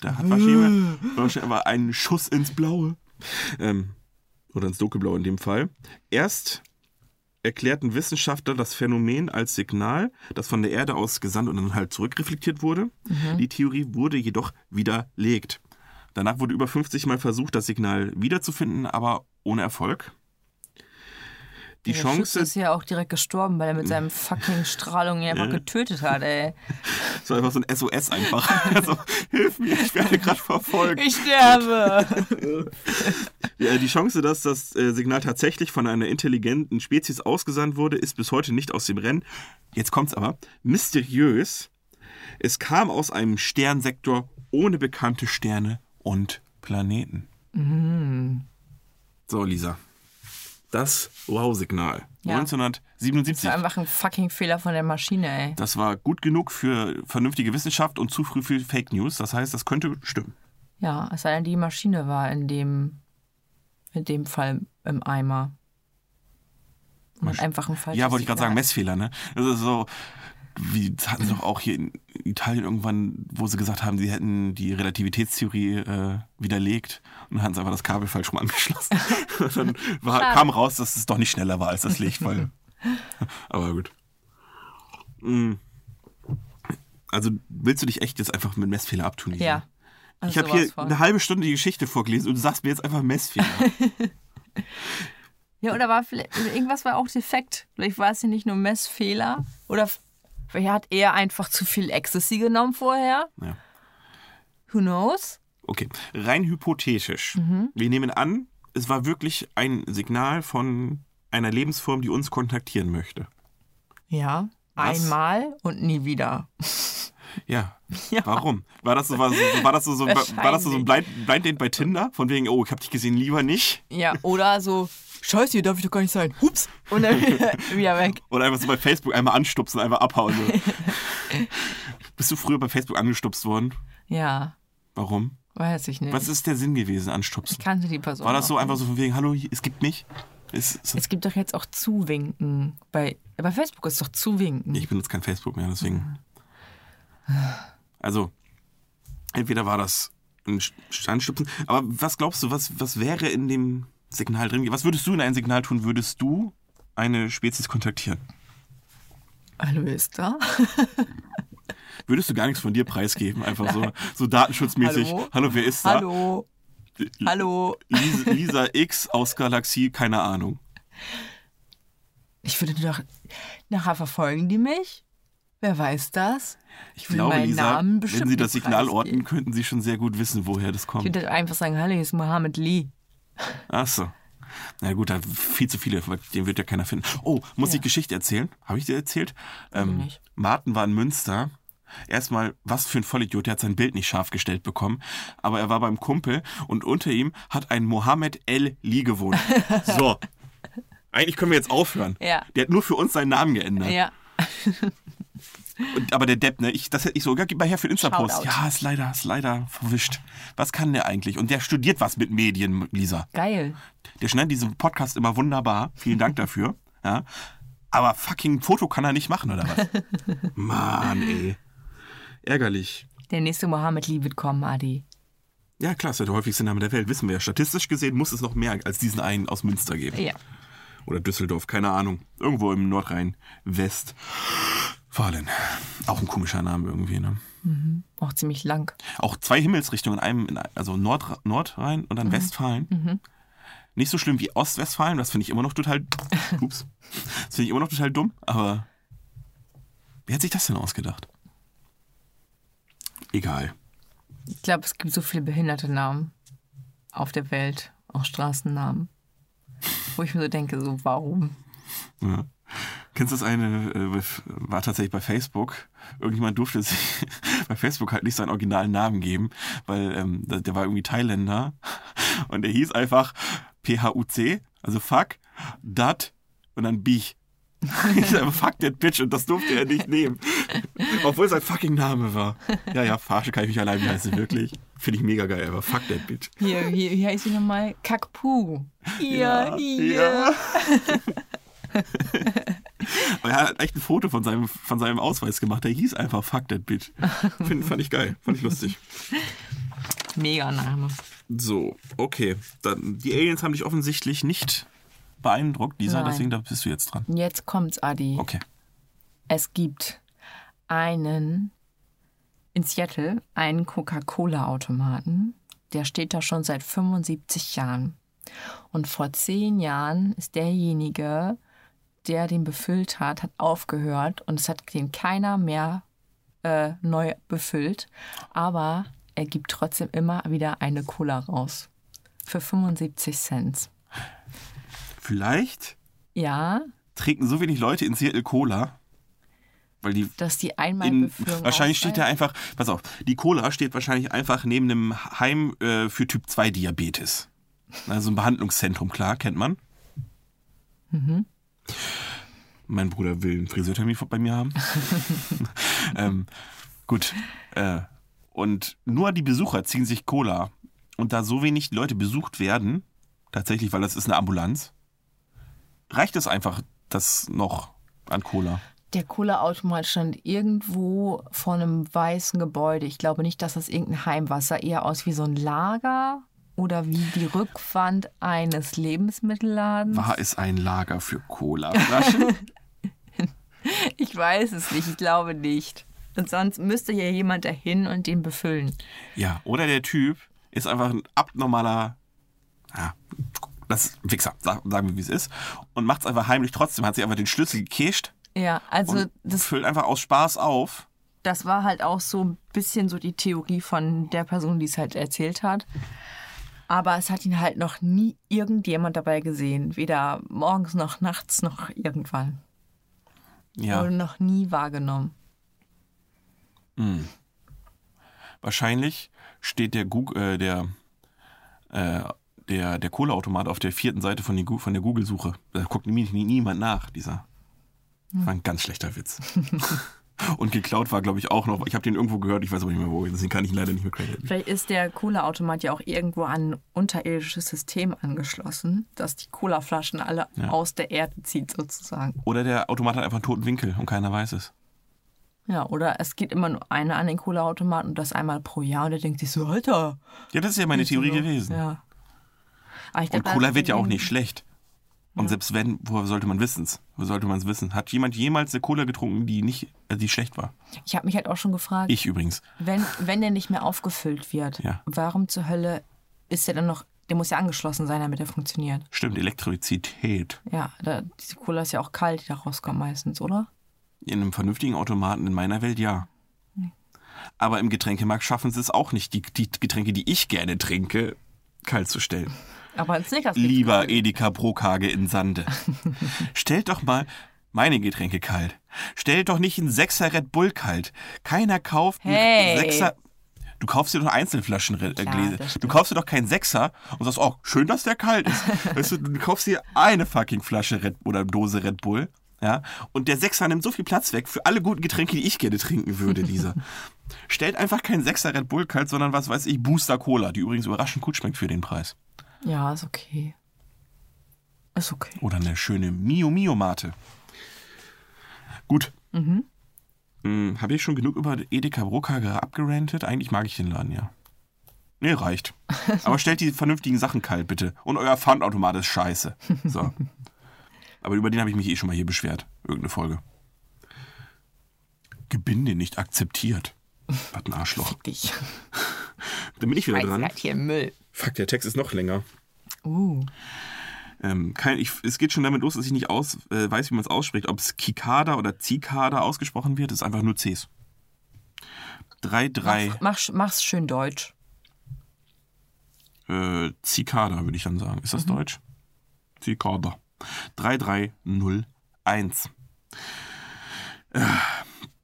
Da hat wahrscheinlich, wahrscheinlich aber einen Schuss ins Blaue. Ähm, oder ins Dunkelblaue in dem Fall. Erst erklärten Wissenschaftler das Phänomen als Signal, das von der Erde aus gesandt und dann halt zurückreflektiert wurde. Die Theorie wurde jedoch widerlegt. Danach wurde über 50 Mal versucht, das Signal wiederzufinden, aber ohne Erfolg. Die Der Chance, Schütze ist ja auch direkt gestorben, weil er mit seinem fucking Strahlung ihn einfach getötet hat, ey. es war einfach so ein SOS einfach. Also, hilf mir, ich werde gerade verfolgt. Ich sterbe! Ja, die Chance, dass das äh, Signal tatsächlich von einer intelligenten Spezies ausgesandt wurde, ist bis heute nicht aus dem Rennen. Jetzt kommt's aber. Mysteriös. Es kam aus einem Sternsektor ohne bekannte Sterne und Planeten. So, Lisa. Das Wow-Signal. Ja. Das 1977. war einfach ein fucking Fehler von der Maschine, ey. Das war gut genug für vernünftige Wissenschaft und zu früh für Fake News. Das heißt, das könnte stimmen. Ja, es sei denn, die Maschine war in dem, in dem Fall im Eimer. Und einfach ein falsches Ja, wollte ich gerade sagen. Messfehler, ne? Das ist so, wie das hatten sie doch auch hier in Italien irgendwann, wo sie gesagt haben, sie hätten die Relativitätstheorie äh, widerlegt und hatten sie einfach das Kabel falsch rum angeschlossen. und dann war, kam raus, dass es doch nicht schneller war als das Licht, weil. Aber gut. Mm. Also willst du dich echt jetzt einfach mit Messfehler abtun? Lisa? Ja. Ich Also habe hier von. eine halbe Stunde die Geschichte vorgelesen und du sagst mir jetzt einfach Messfehler. Ja, oder war vielleicht, irgendwas war auch defekt. Vielleicht war es ja nicht nur Messfehler. Oder vielleicht hat er einfach zu viel Ecstasy genommen vorher. Ja. Who knows? Okay, rein hypothetisch. Mhm. Wir nehmen an, es war wirklich ein Signal von einer Lebensform, die uns kontaktieren möchte. Ja. Was? Einmal und nie wieder. Ja. Ja. Warum? War das so, war, war das so, so, war das so ein Blind, Blind Date bei Tinder? Von wegen, oh, ich hab dich gesehen, lieber nicht. Ja, oder so, scheiße, hier darf ich doch gar nicht sein. Hups. Und dann wieder, wieder weg. Oder einfach so bei Facebook einmal anstupsen, einfach abhauen. So. Bist du früher bei Facebook angestupst worden? Ja, Warum? weiß ich nicht. Was ist der Sinn gewesen, anstupsen? ich kannte die Person. War das so einfach nicht. so von wegen, hallo, es gibt mich? Ist, ist, Es gibt doch jetzt auch Zuwinken. Bei, bei Facebook ist doch Zuwinken. ich benutze kein Facebook mehr, deswegen. Also, entweder war das ein Anstupsen, aber was glaubst du, was, was wäre in dem Signal drin? Was würdest du in ein Signal tun? Würdest du eine Spezies kontaktieren? Hallo, ist da? Würdest du gar nichts von dir preisgeben? Einfach so, so datenschutzmäßig. Hallo? Hallo, wer ist da? Hallo. Hallo. Lisa, Lisa X aus Galaxie, keine Ahnung. Ich würde doch. Nachher verfolgen die mich? Wer weiß das? Ich will glaube, meinen Lisa, wenn Sie das Signal orten, könnten Sie schon sehr gut wissen, woher das Ich kommt. würde einfach sagen, hallo, hier ist Mohammed Lee. Ach so. Na gut, da viel zu viele, den wird ja keiner finden. Oh, muss ich Geschichte erzählen? Habe ich dir erzählt? Ähm. Martin war in Münster. Erstmal, was für ein Vollidiot, der hat sein Bild nicht scharf gestellt bekommen. Aber er war beim Kumpel und unter ihm hat ein Mohammed El Lee gewohnt. So. Eigentlich können wir jetzt aufhören. Ja. Der hat nur für uns seinen Namen geändert. Ja. Und, aber der Depp, ne? Ich, das hätte ich so, ja, gib mal her für den Insta-Post. Ja, ist leider, ist leider verwischt. Was kann der eigentlich? Und der studiert was mit Medien, Lisa. Geil. Der schneidet diesen Podcast immer wunderbar. Vielen Dank dafür. Ja. Aber fucking Foto kann er nicht machen, oder was? Mann, ey. Ärgerlich. Der nächste Mohammed Lee wird kommen, Adi. Ja, klar, ist ja der häufigste Name der Welt, wissen wir ja. Statistisch gesehen muss es noch mehr als diesen einen aus Münster geben. Ja. Oder Düsseldorf, keine Ahnung. Irgendwo im Nordrhein-West. Fallen. Auch ein komischer Name irgendwie, ne? Auch ziemlich lang. Auch zwei Himmelsrichtungen, in einem, in, also Nord, Nordrhein und dann Westfalen. Nicht so schlimm wie Ostwestfalen, das finde ich immer noch total. Ups. Das finde ich immer noch total dumm, aber. Wer hat sich das denn ausgedacht? Egal. Ich glaube, es gibt so viele behinderte Namen auf der Welt. Auch Straßennamen. Wo ich mir so denke, so warum? Ja. Kennst du das eine, äh, war tatsächlich bei Facebook. Irgendjemand durfte sich bei Facebook halt nicht seinen originalen Namen geben, weil ähm, der war irgendwie Thailänder und der hieß einfach P-H-U-C, also fuck, dat und dann Bich. Fuck that bitch und das durfte er nicht nehmen. Obwohl es sein fucking Name war. Ja, ja, verarsche kann ich mich allein, wie heißt sie wirklich? Finde ich mega geil, aber fuck that bitch. Hier, hier, hier heißt sie nochmal Kakpu. Hier, hier. Ja. Aber er hat echt ein Foto von seinem, von seinem Ausweis gemacht. Der hieß einfach Fuck that bitch. Find, fand ich geil. Fand ich lustig. Mega Name. So, okay. Dann, die Aliens haben dich offensichtlich nicht beeindruckt, Lisa. Nein. Deswegen da bist du jetzt dran. Jetzt kommt's, Adi. Okay. Es gibt einen in Seattle einen Coca-Cola-Automaten. Der steht da schon seit 75 Jahren. Und vor zehn Jahren ist derjenige, der den befüllt hat, hat aufgehört und es hat den keiner mehr äh, neu befüllt. Aber er gibt trotzdem immer wieder eine Cola raus. Für 75 Cent. Vielleicht Ja, trinken so wenig Leute in Seattle Cola, weil die dass die in, Einmalbefüllung wahrscheinlich steht ausreicht. einfach, pass auf, die Cola steht wahrscheinlich einfach neben einem Heim äh, für Typ 2 Diabetes. Also ein Behandlungszentrum, klar, kennt man. Mein Bruder will einen Friseurtermin bei mir haben. ähm, gut. Äh, und nur die Besucher ziehen sich Cola. Und da so wenig Leute besucht werden, tatsächlich, weil das ist eine Ambulanz, reicht es einfach, das noch an Cola. Der Cola-Automat stand irgendwo vor einem weißen Gebäude. Ich glaube nicht, dass das irgendein Heim war. Es sah eher aus wie so ein Lager oder wie die Rückwand eines Lebensmittelladens. War es ein Lager für Colaflaschen? Ich weiß es nicht, ich glaube nicht. Und sonst müsste hier jemand dahin und den befüllen. ja, oder der Typ ist einfach ein abnormaler, ja, das Wichser, sag- sagen wir wie es ist, und macht es einfach heimlich trotzdem, hat sich einfach den Schlüssel gekescht Ja, also und das, füllt einfach aus Spaß auf. das war halt auch so ein bisschen so die Theorie von der Person, die es halt erzählt hat. Aber es hat ihn halt noch nie irgendjemand dabei gesehen. Weder morgens noch nachts noch irgendwann. Ja, Wurde noch nie wahrgenommen. wahrscheinlich steht der Google, äh, der, äh, der, der Cola-Automat auf der vierten Seite von, die, von der Google-Suche. Da guckt nie, niemand nach, dieser. War ein ganz schlechter Witz. Und geklaut war, glaube ich, auch noch. Ich habe den irgendwo gehört, ich weiß aber nicht mehr wo. Deswegen kann ich ihn leider nicht mehr crediten. Vielleicht ist der Cola-Automat ja auch irgendwo an ein unterirdisches System angeschlossen, das die Cola-Flaschen alle Ja. aus der Erde zieht, sozusagen. Oder der Automat hat einfach einen toten Winkel und keiner weiß es. Ja, oder es geht immer nur einer an den Cola-Automaten und das einmal pro Jahr und der denkt sich so, Alter. Ja, das ist ja meine Theorie so. gewesen. Ja. Und Cola wird ja auch nicht schlecht. Und selbst wenn, woher sollte man wissen's? Wo sollte man es wissen? Hat jemand jemals eine Cola getrunken, die nicht, äh, die schlecht war? Ich habe mich halt auch schon gefragt, Ich übrigens. wenn, wenn der nicht mehr aufgefüllt wird, Ja. warum zur Hölle ist der dann noch, der muss ja angeschlossen sein, damit er funktioniert. Stimmt, Elektrizität. Ja, da, diese Cola ist ja auch kalt, die da rauskommt meistens, oder? In einem vernünftigen Automaten in meiner Welt ja. Aber im Getränkemarkt schaffen sie es auch nicht, die, die Getränke, die ich gerne trinke, kalt zu stellen. Aber ein Snickers Lieber. Edeka Brokage in Sande. Stellt doch mal meine Getränke kalt. Stellt doch nicht einen Sechser Red Bull kalt. Keiner kauft einen Hey. Sechser. Du kaufst dir doch Einzelflaschen äh, Gläser. Du kaufst dir doch keinen Sechser und sagst, oh, schön, dass der kalt ist. weißt du, du kaufst dir eine fucking Flasche Red oder Dose Red Bull. Ja, und der Sechser nimmt so viel Platz weg für alle guten Getränke, die ich gerne trinken würde, Lisa. Stellt einfach keinen Sechser Red Bull kalt, sondern was weiß ich, Booster Cola, die übrigens überraschend gut schmeckt für den Preis. Ja, ist okay. Ist okay. Oder eine schöne Mio Mio Mate. Gut. Mhm. Habe ich schon genug über Edeka Brokage abgerantet? Eigentlich mag ich den Laden, ja. Nee, reicht. Aber stellt die vernünftigen Sachen kalt, bitte. Und euer Pfandautomat ist scheiße. So. Aber über den habe ich mich eh schon mal hier beschwert. Irgendeine Folge. Gebinde nicht akzeptiert. Was ein Arschloch. Dich. Dann bin ich wieder Weiß dran. hier Müll. Fuck, der Text ist noch länger. Uh. Ähm, kein, ich, es geht schon damit los, dass ich nicht aus, äh, weiß, wie man es ausspricht. Ob es Kikada oder Zikada ausgesprochen wird, ist einfach nur Cs. 3, 3, Mach, mach's schön deutsch. äh, Zikada würde ich dann sagen. Ist das Deutsch? Zikada. 3301. Äh,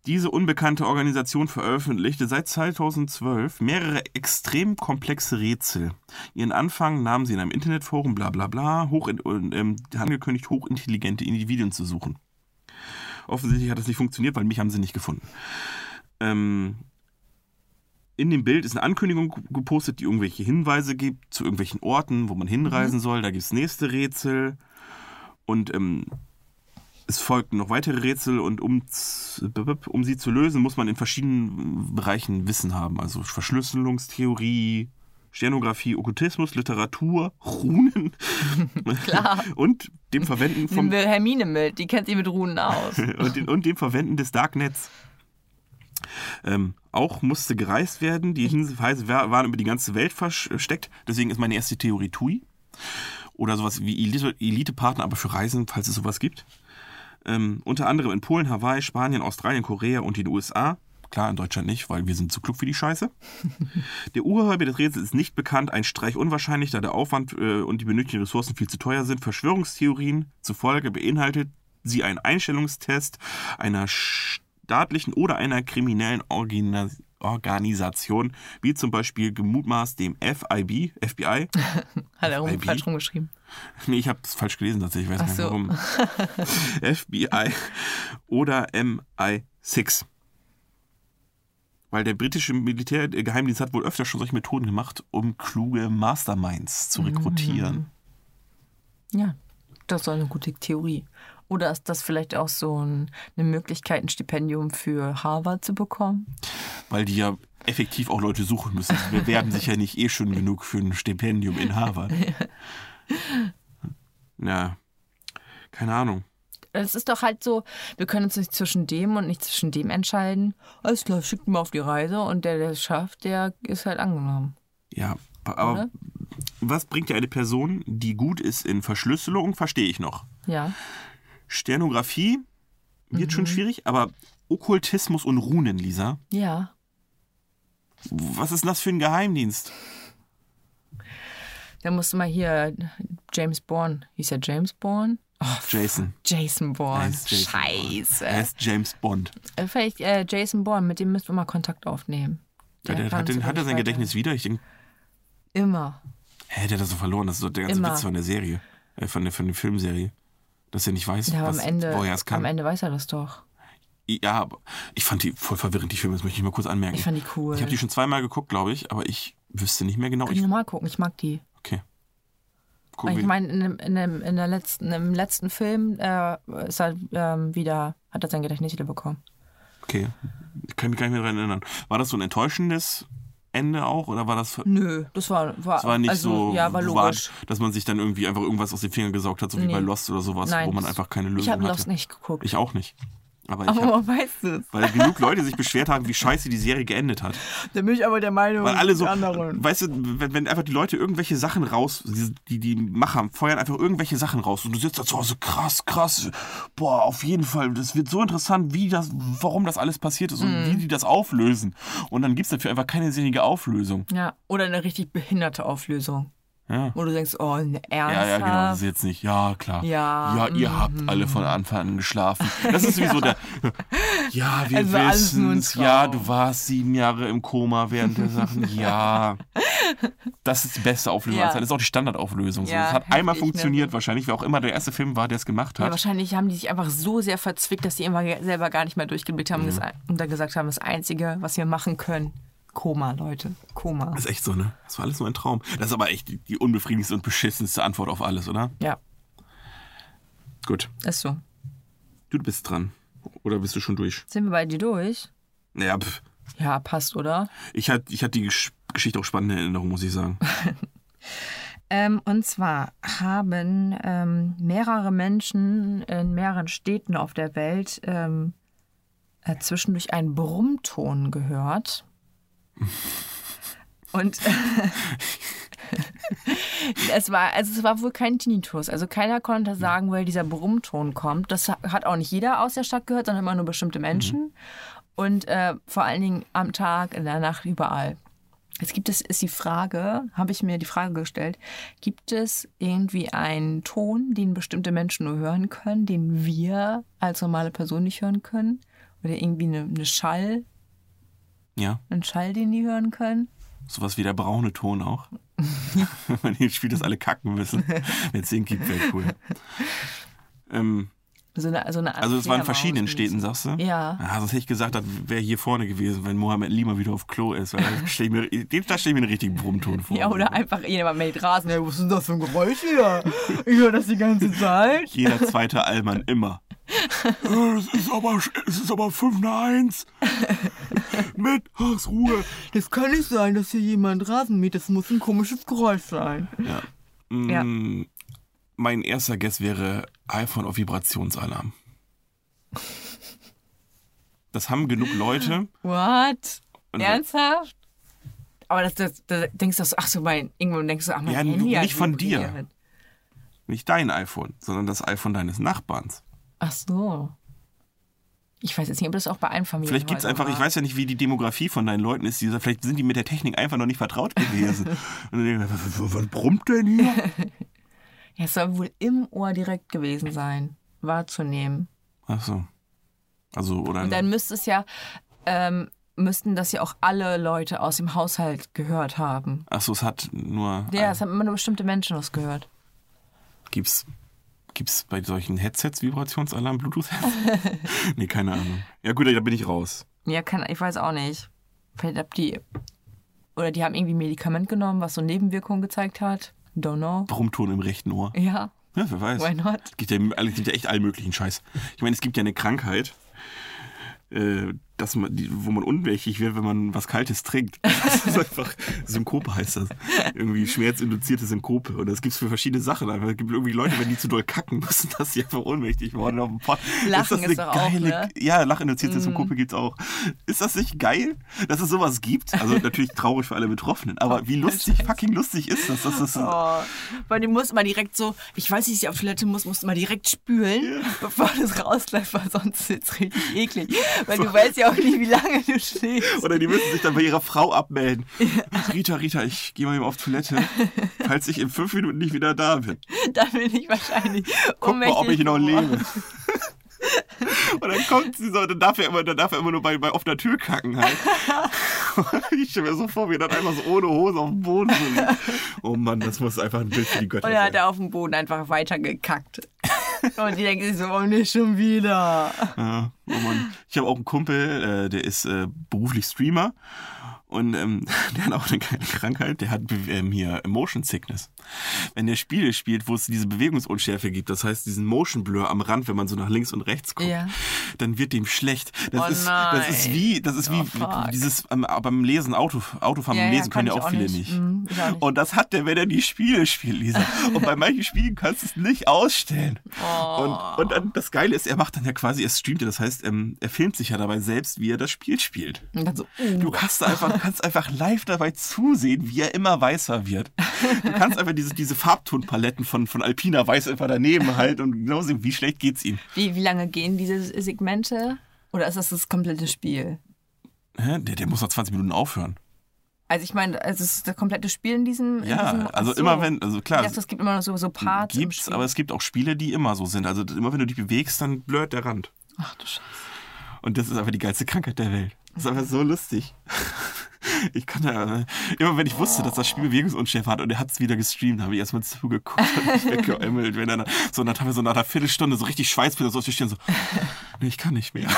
Diese unbekannte Organisation veröffentlichte seit 2012 mehrere extrem komplexe Rätsel. Ihren Anfang nahmen sie in einem Internetforum, bla bla bla, hoch, ähm, angekündigt, hochintelligente Individuen zu suchen. Offensichtlich hat das nicht funktioniert, weil mich haben sie nicht gefunden. Ähm, in dem Bild ist eine Ankündigung gepostet, die irgendwelche Hinweise gibt zu irgendwelchen Orten, wo man hinreisen soll. Da gibt es nächste Rätsel. Und ähm, es folgten noch weitere Rätsel und um, um sie zu lösen, muss man in verschiedenen Bereichen Wissen haben. Also Verschlüsselungstheorie, Sternografie, Okkultismus, Literatur, Runen Klar. und dem Verwenden wir Hermine mit, die kennt sich mit Runen aus. und, den, und dem Verwenden des Darknets. Ähm, auch musste gereist werden. Die Hinweise wa- waren über die ganze Welt versteckt. Deswegen ist meine erste Theorie TUI. Oder sowas wie Elite- Elite-Partner, aber für Reisen, falls es sowas gibt. Ähm, unter anderem in Polen, Hawaii, Spanien, Australien, Korea und den USA. Klar, in Deutschland nicht, weil wir sind zu klug für die Scheiße. Der Urheber des Rätsels ist nicht bekannt, ein Streich unwahrscheinlich, da der Aufwand äh, und die benötigten Ressourcen viel zu teuer sind. Verschwörungstheorien zufolge beinhaltet sie einen Einstellungstest einer staatlichen oder einer kriminellen Orgina Organisation, wie zum Beispiel gemutmaßt dem FIB, FBI. Hat er rum, falsch rumgeschrieben. Nee, ich habe es falsch gelesen tatsächlich, ich weiß Ach nicht so. warum. FBI oder MI6. Weil der britische Militärgeheimdienst hat wohl öfter schon solche Methoden gemacht, um kluge Masterminds zu rekrutieren. Ja, das ist doch eine gute Theorie. Oder ist das vielleicht auch so ein, eine Möglichkeit, ein Stipendium für Harvard zu bekommen? Weil die ja effektiv auch Leute suchen müssen. Sie bewerben sich ja nicht eh schon genug für ein Stipendium in Harvard. Ja, keine Ahnung. Es ist doch halt so, wir können uns nicht zwischen dem und nicht zwischen dem entscheiden. Alles klar, schickt mal auf die Reise und der, der es schafft, der ist halt angenommen. Ja, aber Oder? was bringt dir eine Person, die gut ist in Verschlüsselung, verstehe ich noch. Ja. Sternografie wird schon schwierig, aber Okkultismus und Runen, Lisa, Ja. was ist denn das für ein Geheimdienst? Da musst du mal hier James Bourne. Hieß er James Bourne? Oh, Jason. Jason Bourne. Jason Scheiße. Er ist James Bond. Äh, Vielleicht äh, Jason Bourne, mit dem müssen wir mal Kontakt aufnehmen. Ja, der, hat, den, hat er sein Gedächtnis wieder? Ich denke, weiter- Immer. hä, der hat das so verloren. Das ist doch der ganze Immer. Witz von der Serie. Äh, von, der, von der Filmserie. Dass er nicht weiß, Ja, was, Ende, woher es kann. am Ende weiß er das doch. Ja, aber ich fand die voll verwirrend, die Filme. Das möchte ich mal kurz anmerken. Ich fand die cool. Ich habe die schon zweimal geguckt, glaube ich, aber ich wüsste nicht mehr genau. Kann Ich, nochmal gucken, ich mag die. okay. Gucken Ich meine, in, dem- in, dem- in der letzten, im letzten Film äh, ist er ähm, wieder, hat er sein Gedächtnis wieder bekommen. Okay. Ich kann mich gar nicht mehr daran erinnern. War das so ein enttäuschendes Ende auch? Oder war das. Nö, das war, war, Das war nicht also, so, Ja, war logisch. dass man sich dann irgendwie einfach irgendwas aus den Fingern gesaugt hat, so wie Nee. bei Lost oder sowas, Nein, wo man einfach keine Lösung ich habe. Lost nicht geguckt. Ich auch nicht. Aber ich aber hab, weißt du es? weil genug Leute sich beschwert haben, wie scheiße die Serie geendet hat. Da bin ich aber der Meinung, Weil alle so, anderen. weißt du, wenn, wenn einfach die Leute irgendwelche Sachen raus, die, die, Macher feuern einfach irgendwelche Sachen raus und du sitzt da zu Hause, krass, krass, boah, auf jeden Fall, das wird so interessant, wie das, warum das alles passiert ist und wie die das auflösen. Und dann gibt es dafür einfach keine sinnige Auflösung. Ja, oder eine richtig behinderte Auflösung. Ja. Wo du denkst, oh, ne, Ja, ernsthaft? ja, genau, das ist jetzt nicht. Ja, klar. Ja, Ja, ihr habt alle von Anfang an geschlafen. Das ist wie so der. Ja, wir Es ein wissen's. Ja, du warst sieben Jahre im Koma während der Sachen. Ja. Das ist die beste Auflösung. Ja. Das ist auch die Standardauflösung. Ja, das hat einmal ne? funktioniert, wahrscheinlich, wer auch immer der erste Film war, der es gemacht Ja, hat. wahrscheinlich haben die sich einfach so sehr verzwickt, dass die immer selber gar nicht mehr durchgeblickt haben das, und dann gesagt haben, das Einzige, was wir machen können, Koma, Leute, Koma. das ist echt so, ne? Das war alles nur ein Traum. Das ist aber echt die, die unbefriedigendste und beschissenste Antwort auf alles, oder? Ja, Gut. ist so. Du bist dran. Oder bist du schon durch? Sind wir bei dir durch? Naja, pff. Ja, passt, oder? Ich hatte ich die Gesch- Geschichte auch spannend in Erinnerung, muss ich sagen. Ähm, und zwar haben ähm, mehrere Menschen in mehreren Städten auf der Welt ähm, äh, zwischendurch einen Brummton gehört. Und es war, also es war wohl kein Tinnitus. Also keiner konnte sagen, woher dieser Brummton kommt. Das hat auch nicht jeder aus der Stadt gehört, sondern immer nur bestimmte Menschen. Und äh, vor allen Dingen am Tag, in der Nacht, überall. Jetzt gibt es, ist die Frage, habe ich mir die Frage gestellt, gibt es irgendwie einen Ton, den bestimmte Menschen nur hören können, den wir als normale Person nicht hören können? Oder irgendwie eine, eine Schall, Ja. einen Schall, den die hören können? Sowas wie der braune Ton auch. Wenn ihr spielt, das alle kacken müssen. Wenn es den gibt, wäre cool. Ähm, So eine, so eine also es war in Fledermaus verschiedenen. Städten, sagst du? Ja. Ah, sonst hätte ich gesagt, das wäre hier vorne gewesen, wenn Mohammed Lima wieder auf Klo ist. Weil da stell ich mir, da stelle ich mir einen richtigen Brummton vor. Ja, oder einfach jemand mäht Rasen. Ey, was ist denn das für ein Geräusch hier? Ich höre das die ganze Zeit. Jeder zweite Allmann immer. Es ist aber, es ist aber 5 nach 1. Mit Hausruhe. Das kann nicht sein, dass hier jemand Rasen mäht. Das muss ein komisches Geräusch sein. Ja. Mm, Mein erster Guess wäre iPhone auf Vibrationsalarm. Das haben genug Leute. What? Und- Ernsthaft? Aber das, das, das denkst du, ach so, mein, irgendwo denkst du, ach, mein Ja, Handy nicht hat von dir. Nicht dein iPhone, sondern das iPhone deines Nachbarns. Ach so. Ich weiß jetzt nicht, ob das auch bei Einfamilien Vielleicht gibt es einfach, ich weiß ja nicht, wie die Demografie von deinen Leuten ist. Dieser, vielleicht sind die mit der Technik einfach noch nicht vertraut gewesen. Und dann denken, was brummt denn hier? Ja, es soll wohl im Ohr direkt gewesen sein, wahrzunehmen. Ach so. Also, oder. Und dann müsste es ja, ähm, müssten das ja auch alle Leute aus dem Haushalt gehört haben. Ach so, es hat nur. Ja, es haben immer nur bestimmte Menschen das gehört. Gibt's, gibt's bei solchen Headsets Vibrationsalarm, Bluetooth-Headsets? nee, keine Ahnung. Ja, gut, da bin ich raus. Ja, kann, ich weiß auch nicht. Vielleicht habt die, oder die haben irgendwie ein Medikament genommen, was so Nebenwirkungen gezeigt hat. Don't know. Brummton im rechten Ohr. Ja, Ja, wer weiß. Why not? Es gibt ja, es gibt ja echt allen möglichen Scheiß. Ich meine, es gibt ja eine Krankheit, äh, dass man, die, wo man unwächig wird, wenn man was Kaltes trinkt. Das ist einfach Synkope heißt das. Irgendwie schmerzinduzierte Synkope. Und das gibt es für verschiedene Sachen. Einfach, Es gibt irgendwie Leute, wenn die zu doll kacken müssen, dass sie einfach ohnmächtig worden auf dem Pott. Lachen das ist doch auch, ne? Ja, lachinduzierte Synkope gibt's auch. Ist das nicht geil, dass es sowas gibt? Also natürlich traurig für alle Betroffenen. Aber wie lustig, fucking lustig ist das? dass das Oh, weil du musst mal direkt so, ich weiß nicht, auf Toilette musst, musst du mal direkt spülen, bevor das rausläuft, weil sonst ist es richtig eklig. Weil du weißt ja auch nicht, wie lange du stehst. Oder die müssen sich dann bei ihrer Frau abmelden. Rita, Rita, ich gehe mal eben auf Toilette, falls ich in fünf Minuten nicht wieder da bin. Da bin ich wahrscheinlich Guck mal, ob ich noch lebe. Und dann kommt sie so, dann darf er immer, dann darf er immer nur bei, bei offener Tür kacken halt. Ich stelle mir so vor, wie er dann einfach so ohne Hose auf dem Boden so liegt. Oh Mann, das muss einfach ein Bild für die Götter Und dann hat sein. er auf dem Boden einfach weiter gekackt. Und die denken so, oh nicht schon wieder. Ja, oh Mann. Ich habe auch einen Kumpel, äh, der ist äh, beruflich Streamer und ähm, der hat auch eine kleine Krankheit, der hat ähm, hier Motion Sickness. Wenn der Spiele spielt, wo es diese Bewegungsunschärfe gibt, das heißt diesen Motion Blur am Rand, wenn man so nach links und rechts guckt, Ja. dann wird dem schlecht. Das, Oh ist, das ist nein. wie, das ist wie Oh, fuck. dieses ähm, beim Lesen, Auto, Autofahren Ja, beim ja, Lesen kann können ja auch auch viele nicht. nicht. Mhm, auch nicht. Und das hat der, wenn er die Spiele spielt, Lisa. Und bei manchen Spielen kannst du es nicht ausstellen. Oh. Und, und dann das Geile ist, er macht dann ja quasi, er streamt ja, das heißt, ähm, er filmt sich ja dabei selbst, wie er das Spiel spielt. So, uh, Du kannst da einfach, kannst einfach live dabei zusehen, wie er immer weißer wird. Du kannst einfach diese, diese Farbtonpaletten von, von Alpina Weiß einfach daneben halten und genau sehen, wie schlecht geht's ihm. wie, wie lange gehen diese Segmente? Oder ist das das komplette Spiel? Hä? Der, der muss nach 20 Minuten aufhören. Also ich meine, also es ist das komplette Spiel in diesem... in Ja, diesem, also so. immer wenn, also Ich klar, dachte, es gibt immer noch so, so Parts gibt's, aber es gibt auch Spiele, die immer so sind. Also immer wenn du dich bewegst, dann blurrt der Rand. Ach du Scheiße. Und das ist einfach die geilste Krankheit der Welt. Das ist einfach so lustig. Ich kann da, immer wenn ich wusste, dass das Spiel Bewegungsunschärfe hat und er hat es wieder gestreamt, habe ich erstmal zugeguckt und mich weggeämmelt. Wenn er dann, so, und dann haben wir so nach einer Viertelstunde so richtig Schweißbilder so auf die Stirn, so, nee, ich kann nicht mehr.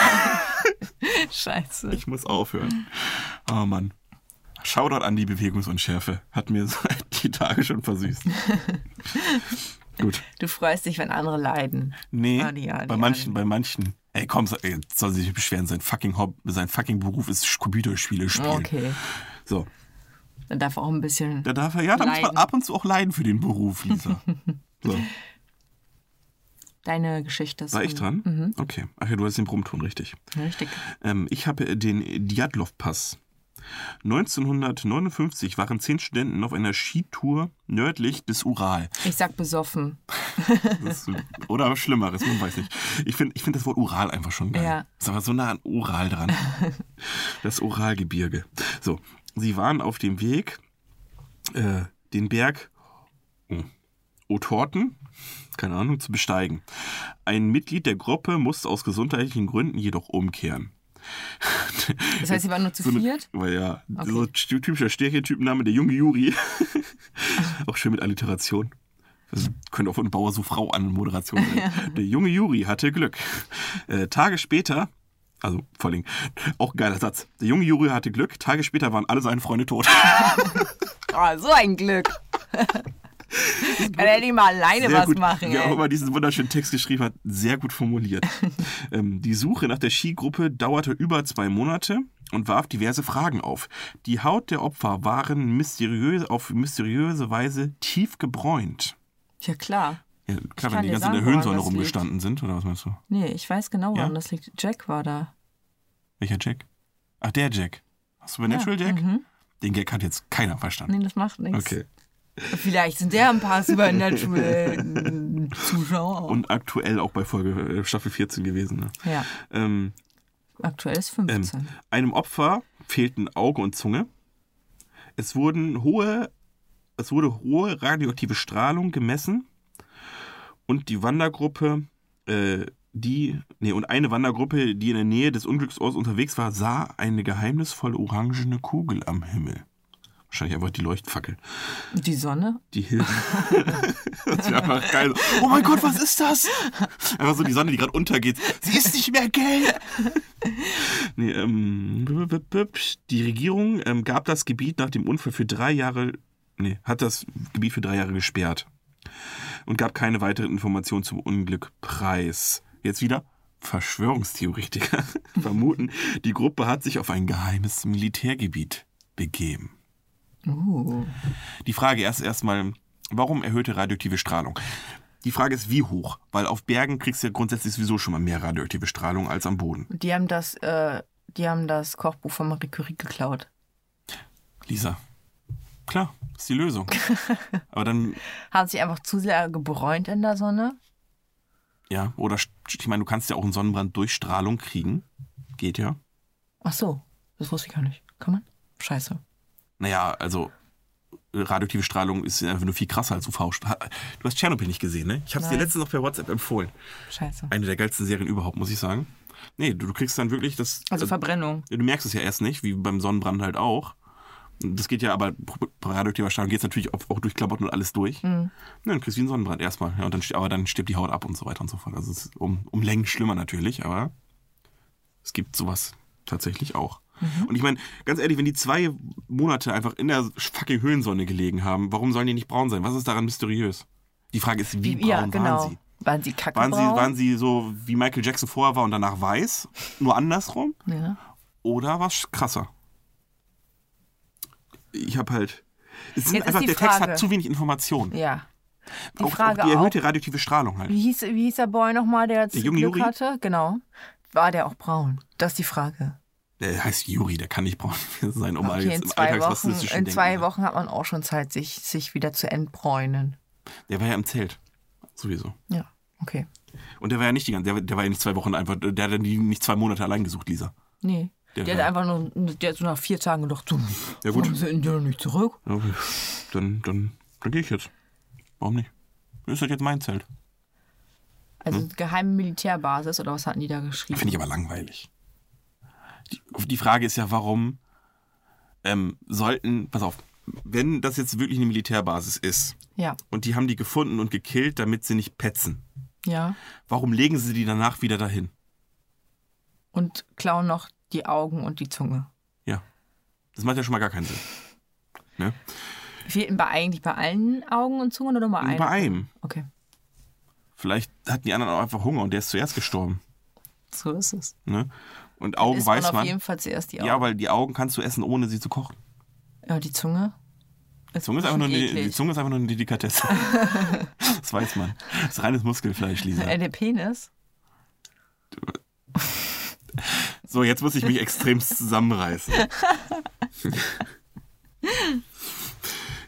Scheiße. Ich muss aufhören. Oh Mann. Shoutout an die Bewegungsunschärfe. Hat mir so die Tage schon versüßt. Gut. Du freust dich, wenn andere leiden. Nee, Ah, die, die, bei manchen, die. bei manchen. Ey, komm, ey, soll sich nicht beschweren. Sein fucking, Hob sein fucking Beruf ist Computerspiele spielen. Okay. So. Dann darf er auch ein bisschen. Da darf er, ja, da muss man ab und zu auch leiden für den Beruf, Lisa. So, Deine Geschichte ist. war ich dran? Mhm. Okay. Ach ja, du hast den Brummton, richtig. Richtig. Ähm, ich habe den Djatlov-Pass. 1959 waren zehn Studenten auf einer Skitour nördlich des Ural. Ich sag besoffen. Ist, oder Schlimmeres, man weiß nicht. Ich finde ich find das Wort Ural einfach schon geil. Ja. Ist aber so nah an Ural dran. Das Uralgebirge. So, sie waren auf dem Weg, äh, den Berg oh, Otorten, keine Ahnung, zu besteigen. Ein Mitglied der Gruppe musste aus gesundheitlichen Gründen jedoch umkehren. Das heißt, sie waren nur zu So eine- viert? Weil ja, Okay. so ty- typischer Stereotypenname, der junge Juri. auch schön mit Alliteration. Das könnte auch von Bauer so Frau an Moderation sein. Der junge Juri hatte Glück. Äh, Tage später, also vor allem, auch ein geiler Satz. Der junge Juri hatte Glück. Tage später waren alle seine Freunde tot. Oh, so ein Glück. Kann er nicht mal alleine Sehr was gut. machen, Wer auch immer diesen wunderschönen Text geschrieben hat, sehr gut formuliert. ähm, die Suche nach der Skigruppe dauerte über zwei Monate und warf diverse Fragen auf. Die Haut der Opfer waren mysteriös, auf mysteriöse Weise tief gebräunt. Ja, klar. Ja, klar, wenn die ganz in der Höhensäule das liegt. rumgestanden sind, oder was meinst du? Nee, ich weiß genau, woran Ja? das liegt. Jack war da. Welcher Jack? Ach, der Jack. Hast du Supernatural Jack? Den Gag hat jetzt keiner verstanden. mhm. Nee, das macht nichts. Okay. Vielleicht sind ja ein paar Supernatural-Zuschauer. Und aktuell auch bei Folge äh, Staffel 14 gewesen. Ne? Ja, Ähm, aktuell ist Ähm, 15. einem Opfer fehlten Auge und Zunge. Es wurden hohe, es wurde hohe radioaktive Strahlung gemessen und die Wandergruppe, äh, die, nee, und eine Wandergruppe, die in der Nähe des Unglücksorts unterwegs war, sah eine geheimnisvolle orangene Kugel am Himmel. Wahrscheinlich einfach die Leuchtfackel. Die Sonne? Die Hilfe. das wäre einfach geil. Oh mein Gott, was ist das? Einfach so die Sonne, die gerade untergeht. Sie ist nicht mehr gelb. nee, ähm, die Regierung ähm, gab das Gebiet nach dem Unfall für drei Jahre, nee, hat das Gebiet für drei Jahre gesperrt. und gab keine weiteren Informationen zum Unglück preis. Jetzt wieder Verschwörungstheoretiker vermuten, die Gruppe hat sich auf ein geheimes Militärgebiet begeben. Uh. Die Frage erst erstmal, warum erhöhte radioaktive Strahlung? Die Frage ist, wie hoch? Weil auf Bergen kriegst du ja grundsätzlich sowieso schon mal mehr radioaktive Strahlung als am Boden. Die haben das, äh, die haben das Kochbuch von Marie Curie geklaut. Lisa, klar, ist die Lösung. Aber dann, Haben sich einfach zu sehr gebräunt in der Sonne. ja, oder ich meine, du kannst ja auch einen Sonnenbrand durch Strahlung kriegen. Geht ja. Ach so, das wusste ich gar nicht. Kann man? Scheiße. Naja, also radioaktive Strahlung ist einfach nur viel krasser als UV. Du hast Tschernobyl nicht gesehen, ne? Ich habe es dir letztens noch per WhatsApp empfohlen. Scheiße. Eine der geilsten Serien überhaupt, muss ich sagen. Nee, du, du kriegst dann wirklich das. Also Verbrennung. Du merkst es ja erst nicht, wie beim Sonnenbrand halt auch. Das geht ja aber, bei radioaktiver Strahlung geht es natürlich auch, auch durch Klamotten und alles durch. Ja, dann kriegst du wie einen Sonnenbrand erstmal. Ja, und dann, aber dann stirbt die Haut ab und so weiter und so fort. Also es ist um, um Längen schlimmer natürlich, aber es gibt sowas tatsächlich auch. Und ich meine, ganz ehrlich, wenn die zwei Monate einfach in der fucking Höhlensonne gelegen haben, warum sollen die nicht braun sein? Was ist daran mysteriös? Die Frage ist, wie braun ja, genau. waren sie? Waren sie kacke Waren sie, waren sie so, wie Michael Jackson vorher war und danach weiß? Nur andersrum? ja. Oder was krasser? Ich habe halt. Es sind einfach, der Text Frage. hat zu wenig Informationen. ja. Die auch, Frage auch die auch, erhöhte radioaktive Strahlung halt. wie hieß, wie hieß der Boy nochmal, der jetzt Der Glück Juri? hatte? Genau. War der auch braun? Das ist die Frage. Der heißt Juri, der kann nicht braun sein, um Okay, jetzt im zwei, Wochen, alltagsrassistischen in Denken. zwei Wochen hat man auch schon Zeit, sich, sich wieder zu entbräunen. Der war ja im Zelt. Sowieso. Ja, okay. Und der war ja nicht die ganze, der, der war ja nicht zwei Wochen einfach, der hat ja nicht zwei Monate allein gesucht, Lisa. Nee. Der Der, hat einfach nur, der hat so nach vier Tagen gedacht, so, Ja, gut. warum sind die denn nicht zurück? Okay. Dann, dann, dann gehe ich jetzt. Warum nicht? Das ist halt jetzt mein Zelt. Also geheime Militärbasis oder was hatten die da geschrieben? Finde ich aber langweilig. Die, die Frage ist ja, warum ähm, sollten, pass auf, wenn das jetzt wirklich eine Militärbasis ist Ja, und die haben die gefunden und gekillt, damit sie nicht petzen, ja. warum legen sie die danach wieder dahin? Und klauen noch die Augen und die Zunge. Ja. Das macht ja schon mal gar keinen Sinn. Ne? Fehlten bei eigentlich bei allen Augen und Zungen oder bei einem? Bei einem. Okay, Vielleicht hatten die anderen auch einfach Hunger und der ist zuerst gestorben. so ist es. Ne? Und Augen Isst weiß man auf man. jeden Fall zuerst die Augen. Ja, weil die Augen kannst du essen, ohne sie zu kochen. Ja, die Zunge? Die Zunge ist einfach nur eine, die Zunge ist einfach nur eine Delikatesse. das weiß man. Das ist reines Muskelfleisch, Lisa. Äh, der Penis? So, jetzt muss ich mich extremst zusammenreißen.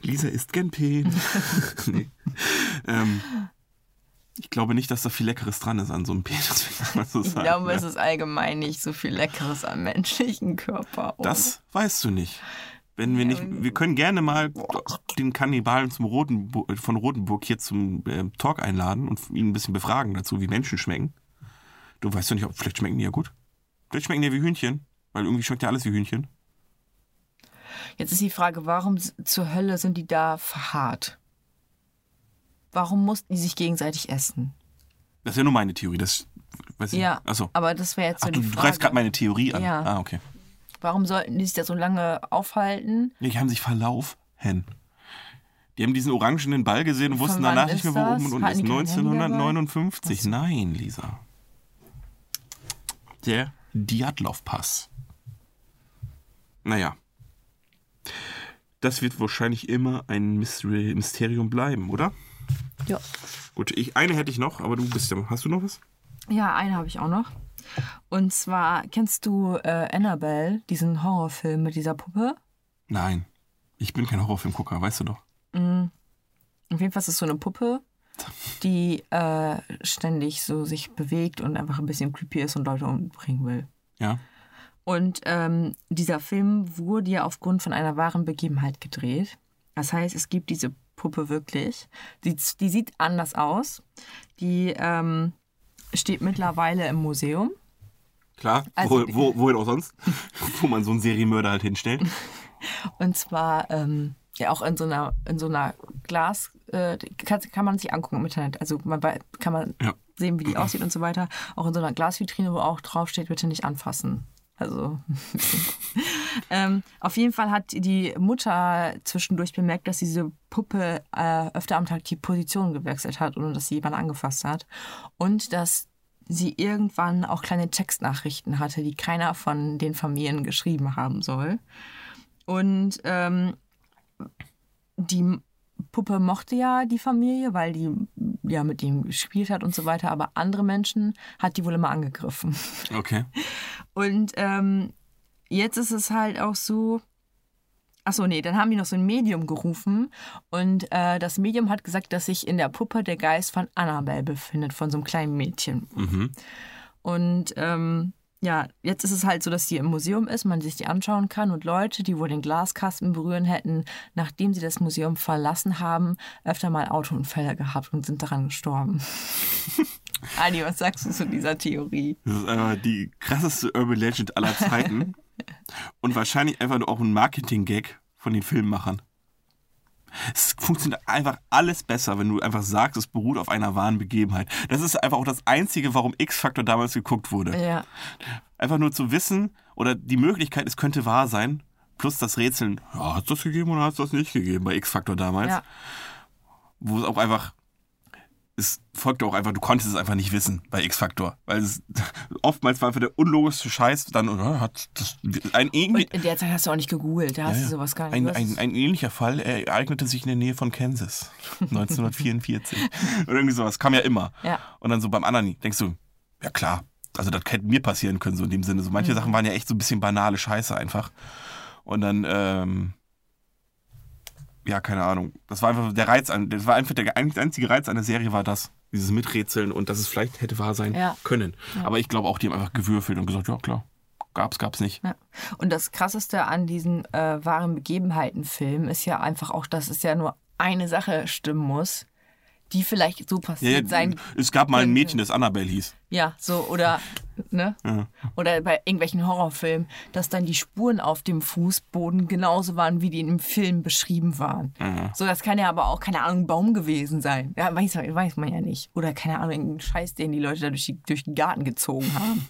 Lisa isst gern Pen. nee. ähm, ich glaube nicht, dass da viel Leckeres dran ist an so einem mal so Ich sagen. glaube, es ne? ist allgemein nicht so viel Leckeres am menschlichen Körper. Oh. Das weißt du nicht. Wenn wir nicht, wir können gerne mal den Kannibalen zum Rotenbu von Rotenburg hier zum äh, Talk einladen und ihn ein bisschen befragen dazu, wie Menschen schmecken. Du weißt doch nicht, ob vielleicht schmecken die ja gut. Vielleicht schmecken die ja wie Hühnchen, weil irgendwie schmeckt ja alles wie Hühnchen. Jetzt ist die Frage, warum zur Hölle sind die da verharrt? Warum mussten die sich gegenseitig essen? Das ist ja nur meine Theorie. Das weiß ich. Ja, Achso. aber das wäre jetzt so Ach, du, du greifst gerade meine Theorie an. Ja. Ah, okay. Warum sollten die sich da so lange aufhalten? Die haben sich verlaufen. Die haben diesen orangenen Ball gesehen und Von wussten danach nicht mehr, wo oben und unten ist. die kein Handy dabei? 1959. Nein, Lisa. Der Diatlov-Pass. Naja. Das wird wahrscheinlich immer ein Mysterium bleiben, oder? Ja. Gut, ich, eine hätte ich noch, aber du bist ja. Hast du noch was? Ja, eine habe ich auch noch. Und zwar, kennst du äh, Annabelle, diesen Horrorfilm mit dieser Puppe? Nein. Ich bin kein Horrorfilmgucker, weißt du doch. Auf jeden Fall ist es so eine Puppe, die äh, ständig so sich bewegt und einfach ein bisschen creepy ist und Leute umbringen will. Ja? Und ähm, dieser Film wurde ja aufgrund von einer wahren Begebenheit gedreht. Das heißt, es gibt diese Puppe wirklich. Die, die sieht anders aus. Die ähm, steht mittlerweile im Museum. Klar, Also- wo, wo, wohin auch sonst? wo man so einen Serienmörder halt hinstellt. Und zwar ähm, ja auch in so einer, in so einer Glas, äh, kann, kann man sich angucken im Internet. Also man kann man Ja. sehen, wie die aussieht und so weiter. Auch in so einer Glasvitrine, wo auch draufsteht, bitte nicht anfassen. Also ähm, auf jeden Fall hat die Mutter zwischendurch bemerkt, dass diese Puppe äh, öfter am Tag die Position gewechselt hat, ohne dass sie jemand angefasst hat. Und dass sie irgendwann auch kleine Textnachrichten hatte, die keiner von den Familien geschrieben haben soll. Und ähm, die Puppe mochte ja die Familie, weil die ja mit ihm gespielt hat und so weiter, aber andere Menschen hat die wohl immer angegriffen. Okay. Und ähm, jetzt ist es halt auch so. Achso, nee, dann haben die noch so ein Medium gerufen und äh, das Medium hat gesagt, dass sich in der Puppe der Geist von Annabelle befindet, von so einem kleinen Mädchen. Mhm. Und ähm, ja, jetzt ist es halt so, dass die im Museum ist, man sich die anschauen kann und Leute, die wohl den Glaskasten berühren hätten, nachdem sie das Museum verlassen haben, öfter mal Autounfälle gehabt und sind daran gestorben. Adi, was sagst du zu dieser Theorie? Das ist einfach die krasseste Urban Legend aller Zeiten. Und wahrscheinlich einfach nur auch ein Marketing-Gag von den Filmemachern. Es funktioniert einfach alles besser, wenn du einfach sagst, es beruht auf einer wahren Begebenheit. Das ist einfach auch das Einzige, warum X-Factor damals geguckt wurde. Ja. Einfach nur zu wissen oder die Möglichkeit, es könnte wahr sein, plus das Rätseln, ja, hat es das gegeben oder hat es das nicht gegeben bei X-Factor damals. Ja. Wo es auch einfach, es folgte auch einfach, du konntest es einfach nicht wissen bei X-Factor. Weil es oftmals war einfach der unlogischste Scheiß, dann oder, hat das ein, irgendwie, Und in der Zeit hast du auch nicht gegoogelt, da hast Ja, du ja. sowas gar nicht. Ein, Du hast- ein, ein ähnlicher Fall ereignete sich in der Nähe von Kansas 1944. Oder irgendwie sowas. Kam ja immer. Ja. Und dann so beim anderen denkst du, ja klar, also das hätte mir passieren können, so in dem Sinne. So Mhm. manche Sachen waren ja echt so ein bisschen banale Scheiße einfach. Und dann, ähm, ja, keine Ahnung. Das war einfach der Reiz an, das war einfach der einzige Reiz an der Serie war das. Dieses Miträtseln und dass es vielleicht hätte wahr sein Ja. können. Aber ich glaube auch, die haben einfach gewürfelt und gesagt, ja klar, gab's, gab's nicht. Ja. Und das Krasseste an diesen äh, wahren Begebenheiten-Film ist ja einfach auch, dass es ja nur eine Sache stimmen muss, die vielleicht so Ja, passiert ja, sein. es gab mal ein. Mädchen, das Annabelle hieß. Ja, so, oder, ne? Oder bei irgendwelchen Horrorfilmen, dass dann die Spuren auf dem Fußboden genauso waren, wie die in dem Film beschrieben waren. So, das kann ja aber auch, keine Ahnung, ein Baum gewesen sein. Ja, weiß, man- weiß man ja nicht. Oder, keine Ahnung, irgendein Scheiß, den die Leute da durch, die, durch den Garten gezogen haben.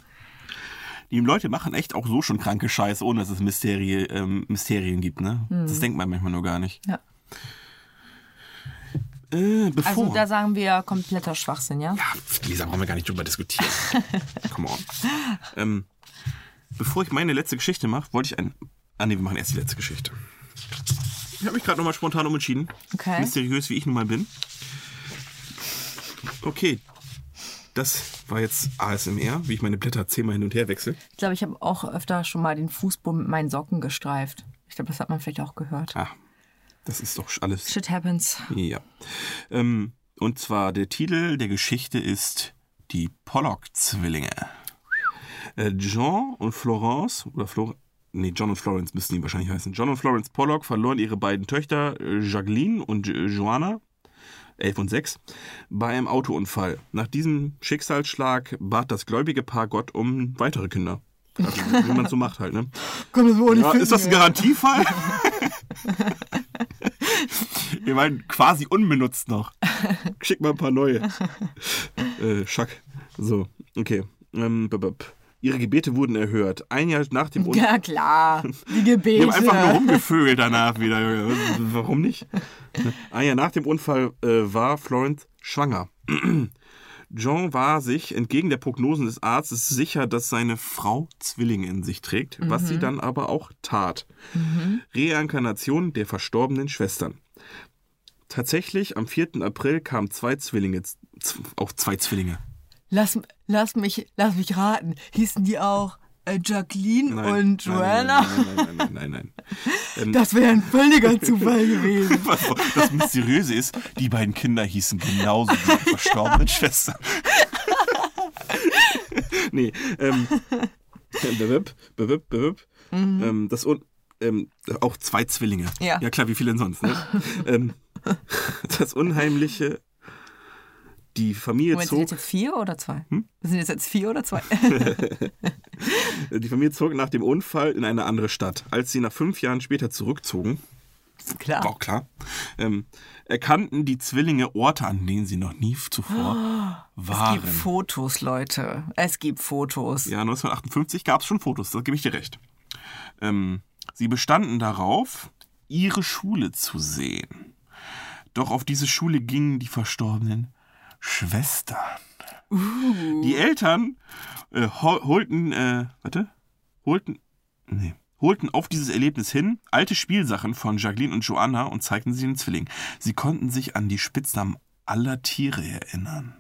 Die Leute machen echt auch so schon kranke Scheiße, ohne dass es Mysterie, ähm, Mysterien gibt, ne? Das denkt man manchmal nur gar nicht. Ja. Äh, bevor. Also, da sagen wir kompletter Schwachsinn, ja? ja, Lisa, brauchen wir gar nicht drüber diskutieren. Come on. Ähm, bevor ich meine letzte Geschichte mache, wollte ich ein. Ah, nee, wir machen erst die letzte Geschichte. Ich habe mich gerade nochmal spontan umentschieden. Okay. Mysteriös, wie ich nun mal bin. Okay. Das war jetzt ASMR, wie ich meine Blätter zehnmal hin und her wechsle. Ich glaube, ich habe auch öfter schon mal den Fußboden mit meinen Socken gestreift. Ich glaube, das hat man vielleicht auch gehört. Ah, das ist doch alles Shit happens. Ja. Ähm, und zwar der Titel der Geschichte ist Die Pollock-Zwillinge. Äh, John und Florence, oder Flor nee, John und Florence müssten die wahrscheinlich heißen. John und Florence Pollock verloren ihre beiden Töchter äh, Jacqueline und äh, Joanna, 11 und 6, bei einem Autounfall. Nach diesem Schicksalsschlag bat das gläubige Paar Gott um weitere Kinder. Also, wie man so macht halt, ne? Komm, das Ja, finden, ist das ein. Garantiefall? Ihr meint quasi unbenutzt noch. Schick mal ein paar neue. Äh, Schack. So, okay. Ähm, b- b- b- Ihre Gebete wurden erhört. Ein Jahr nach dem Unfall. Ja, klar. Die Die Gebete. haben einfach nur rumgevögelt danach wieder. Warum nicht? Ein Jahr nach dem Unfall äh, war Florence schwanger. John war sich entgegen der Prognosen des Arztes sicher, dass seine Frau Zwillinge in sich trägt, was sie dann aber auch tat. Reinkarnation der verstorbenen Schwestern. Tatsächlich, am 4. April kamen zwei Zwillinge, auch zwei Zwillinge. Lass, lass, mich, lass mich raten. Hießen die auch Jacqueline Nein, und Joanna? Nein, nein, nein, nein, nein, nein. nein. Das wäre ein völliger Zufall gewesen. Das Mysteriöse ist, die beiden Kinder hießen genauso wie die verstorbenen Schwestern. nee, ähm, bewip, bewip, bewip, ähm, das un, ähm, auch zwei Zwillinge. Ja. Ja klar, wie viele denn sonst, ne? ähm, das Unheimliche, die Familie Moment, sind zog, jetzt jetzt vier oder zwei? Hm? Sind jetzt jetzt vier oder zwei? die Familie zog nach dem Unfall in eine andere Stadt. Als sie nach fünf Jahren später zurückzogen, Klar. Auch klar. Ähm, erkannten die Zwillinge Orte, an denen sie noch nie zuvor Es waren. gibt Fotos, Leute. Es gibt Fotos. Ja, 1958 gab es schon Fotos, da gebe ich dir recht. Ähm, sie bestanden darauf, ihre Schule zu sehen. Doch auf diese Schule gingen die verstorbenen Schwestern. Die Eltern äh, hol- holten, äh, warte, holten, nee, holten auf dieses Erlebnis hin alte Spielsachen von Jacqueline und Joanna und zeigten sie den Zwillingen. Sie konnten sich an die Spitznamen aller Tiere erinnern.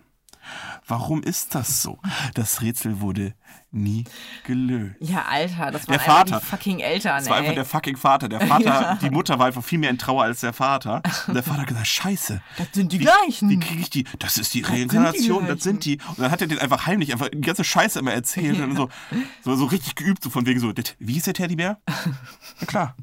Warum ist das so? Das Rätsel wurde nie gelöst. Ja, Alter, das Der waren einfach Vater. die fucking Eltern, Das war ey. einfach der fucking Vater. Der Vater, die Mutter war einfach viel mehr in Trauer als der Vater. Und der Vater hat gesagt, scheiße. Das sind die Wie, gleichen. wie kriege ich die? Das ist die die Reinkarnation, das sind die. Und dann hat er den einfach heimlich einfach die ganze Scheiße immer erzählt. Und so, so, so richtig geübt, so von wegen so, das- wie hieß der Teddybär? Ja klar,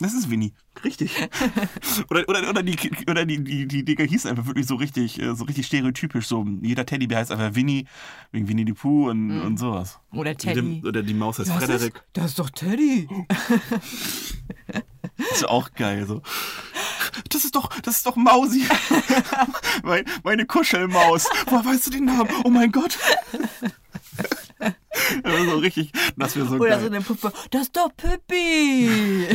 das ist Winnie. Richtig. Oder, oder, oder, die, oder die, die, die Dinger hießen einfach wirklich so richtig, äh, so richtig stereotypisch. So, jeder Teddybär heißt einfach Winnie, wegen Winnie die Pooh und, und sowas. Oder Teddy. Oder die Maus heißt das, ist, Frederik. das ist doch Teddy. Das ist auch geil. So. Das ist doch, das ist doch Mausi. mein, meine Kuschelmaus. Woher weißt du den Namen? Oh mein Gott. So richtig, das wäre so Oder geil. so eine Puppe. Das ist doch Pippi.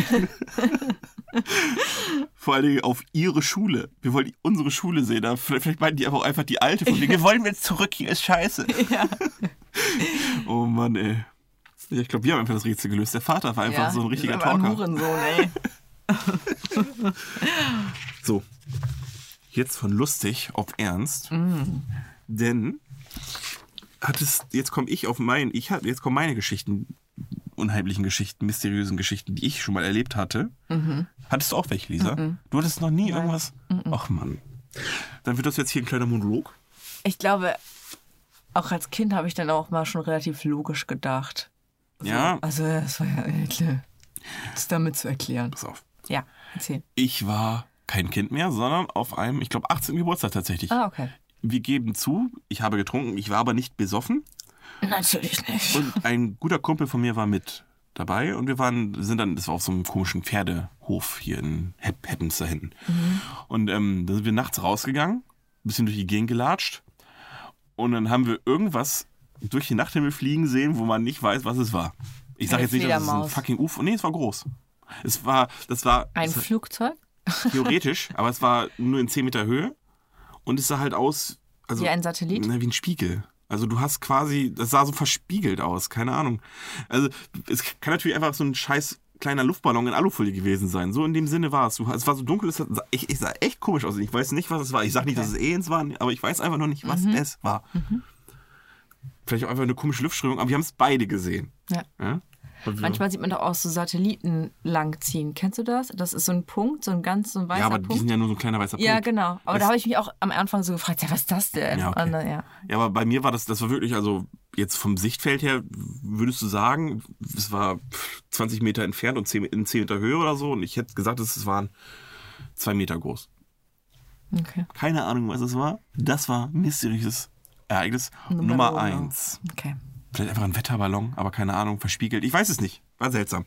Vor allen Dingen auf ihre Schule. Wir wollen unsere Schule sehen. Da vielleicht, meinten die aber auch einfach die alte von wegen, wir wollen jetzt zurück, hier ist scheiße. Ja. Oh Mann, ey. Ich glaube, wir haben einfach das Rätsel gelöst. Der Vater war einfach ja, so ein richtiger aber ein Talker. Hurensohn, ey. So, jetzt von lustig auf ernst. Mm. Denn hat es, jetzt komme ich auf mein, ich hab, jetzt kommen meine Geschichten, unheimlichen Geschichten, mysteriösen Geschichten, die ich schon mal erlebt hatte. Mhm. Hattest du auch welche, Lisa? Du hattest noch nie irgendwas? Ach Mann. Dann wird das jetzt hier ein kleiner Monolog. Ich glaube, auch als Kind habe ich dann auch mal schon relativ logisch gedacht. Ja, Also, das war ja ekle. Das damit zu erklären. pass auf. Ja, erzähl. Ich war kein Kind mehr, sondern auf einem, ich glaube, 18. Geburtstag tatsächlich. Ah, okay. Wir geben zu, ich habe getrunken, ich war aber nicht besoffen. Natürlich nicht. Und ein guter Kumpel von mir war mit dabei und wir waren, sind dann, das war auf so einem komischen Pferdehof hier in Hep Heppens da hinten. Und ähm, da sind wir nachts rausgegangen, ein bisschen durch die Gegend gelatscht und dann haben wir irgendwas durch den Nachthimmel fliegen sehen, wo man nicht weiß, was es war. Ich sage jetzt nicht, dass es ein fucking UFO, nee, es war groß. Es war, das war Ein das, Flugzeug? theoretisch, aber es war nur in 10 Meter Höhe und es sah halt aus, also Wie ein Satellit? na, wie ein Spiegel. Also du hast quasi, das sah so verspiegelt aus, keine Ahnung. Also es kann natürlich einfach so ein scheiß kleiner Luftballon in Alufolie gewesen sein. So in dem Sinne war es. Es war so dunkel, es sah, ich, ich sah echt komisch aus. Ich weiß nicht, was es war. Ich sag nicht, dass es Aliens waren, aber ich weiß einfach noch nicht, was es war. Vielleicht auch einfach eine komische Luftströmung, aber wir haben es beide gesehen. Ja. Ja? Manchmal sieht man doch auch so Satelliten langziehen. Kennst du das? Das ist so ein Punkt, so ein ganz so ein weißer ja, aber die Punkt. sind ja nur so ein kleiner weißer Punkt. Ja, genau. Aber Das- da habe ich mich auch am Anfang so gefragt, ja, was ist das denn? Ja, okay. Und dann, ja. Ja, aber bei mir war das, das war wirklich, also jetzt vom Sichtfeld her, würdest du sagen, es war 20 Meter entfernt und 10, in 10 Meter Höhe oder so. Und ich hätte gesagt, es waren zwei Meter groß. Okay. Keine Ahnung, was es war. Das war ein mysteriöses Ereignis Nummer Nummer eins. Okay. Vielleicht einfach ein Wetterballon, aber keine Ahnung, verspiegelt. Ich weiß es nicht. War seltsam.